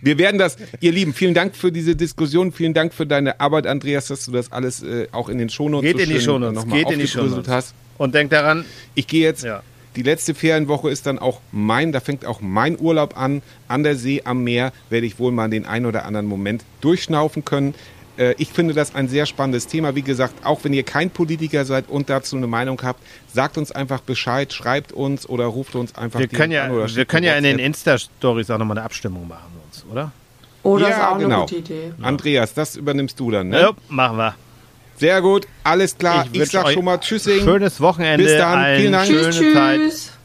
Wir werden das, ihr Lieben, vielen Dank für diese Diskussion, vielen Dank für deine Arbeit, Andreas, dass du das alles äh, auch in den Shownotes Geht so in die Shownotes, geht in die Shownotes. hast. Und denk daran, ich gehe jetzt. Ja. Die letzte Ferienwoche ist dann auch mein, da fängt auch mein Urlaub an. An der See, am Meer werde ich wohl mal den einen oder anderen Moment durchschnaufen können. Äh, ich finde das ein sehr spannendes Thema. Wie gesagt, auch wenn ihr kein Politiker seid und dazu eine Meinung habt, sagt uns einfach Bescheid, schreibt uns oder ruft uns einfach wir können ja, an Wir können ja in den Insta-Stories auch nochmal eine Abstimmung machen, oder? Oder ja, ist auch genau. eine gute Idee. Andreas, das übernimmst du dann, ne? Ja, machen wir. Sehr gut, alles klar. Ich, ich sag schon mal Tschüssing. Schönes Wochenende. Bis dann. Vielen Dank. Tschüss, Schöne tschüss. Zeit.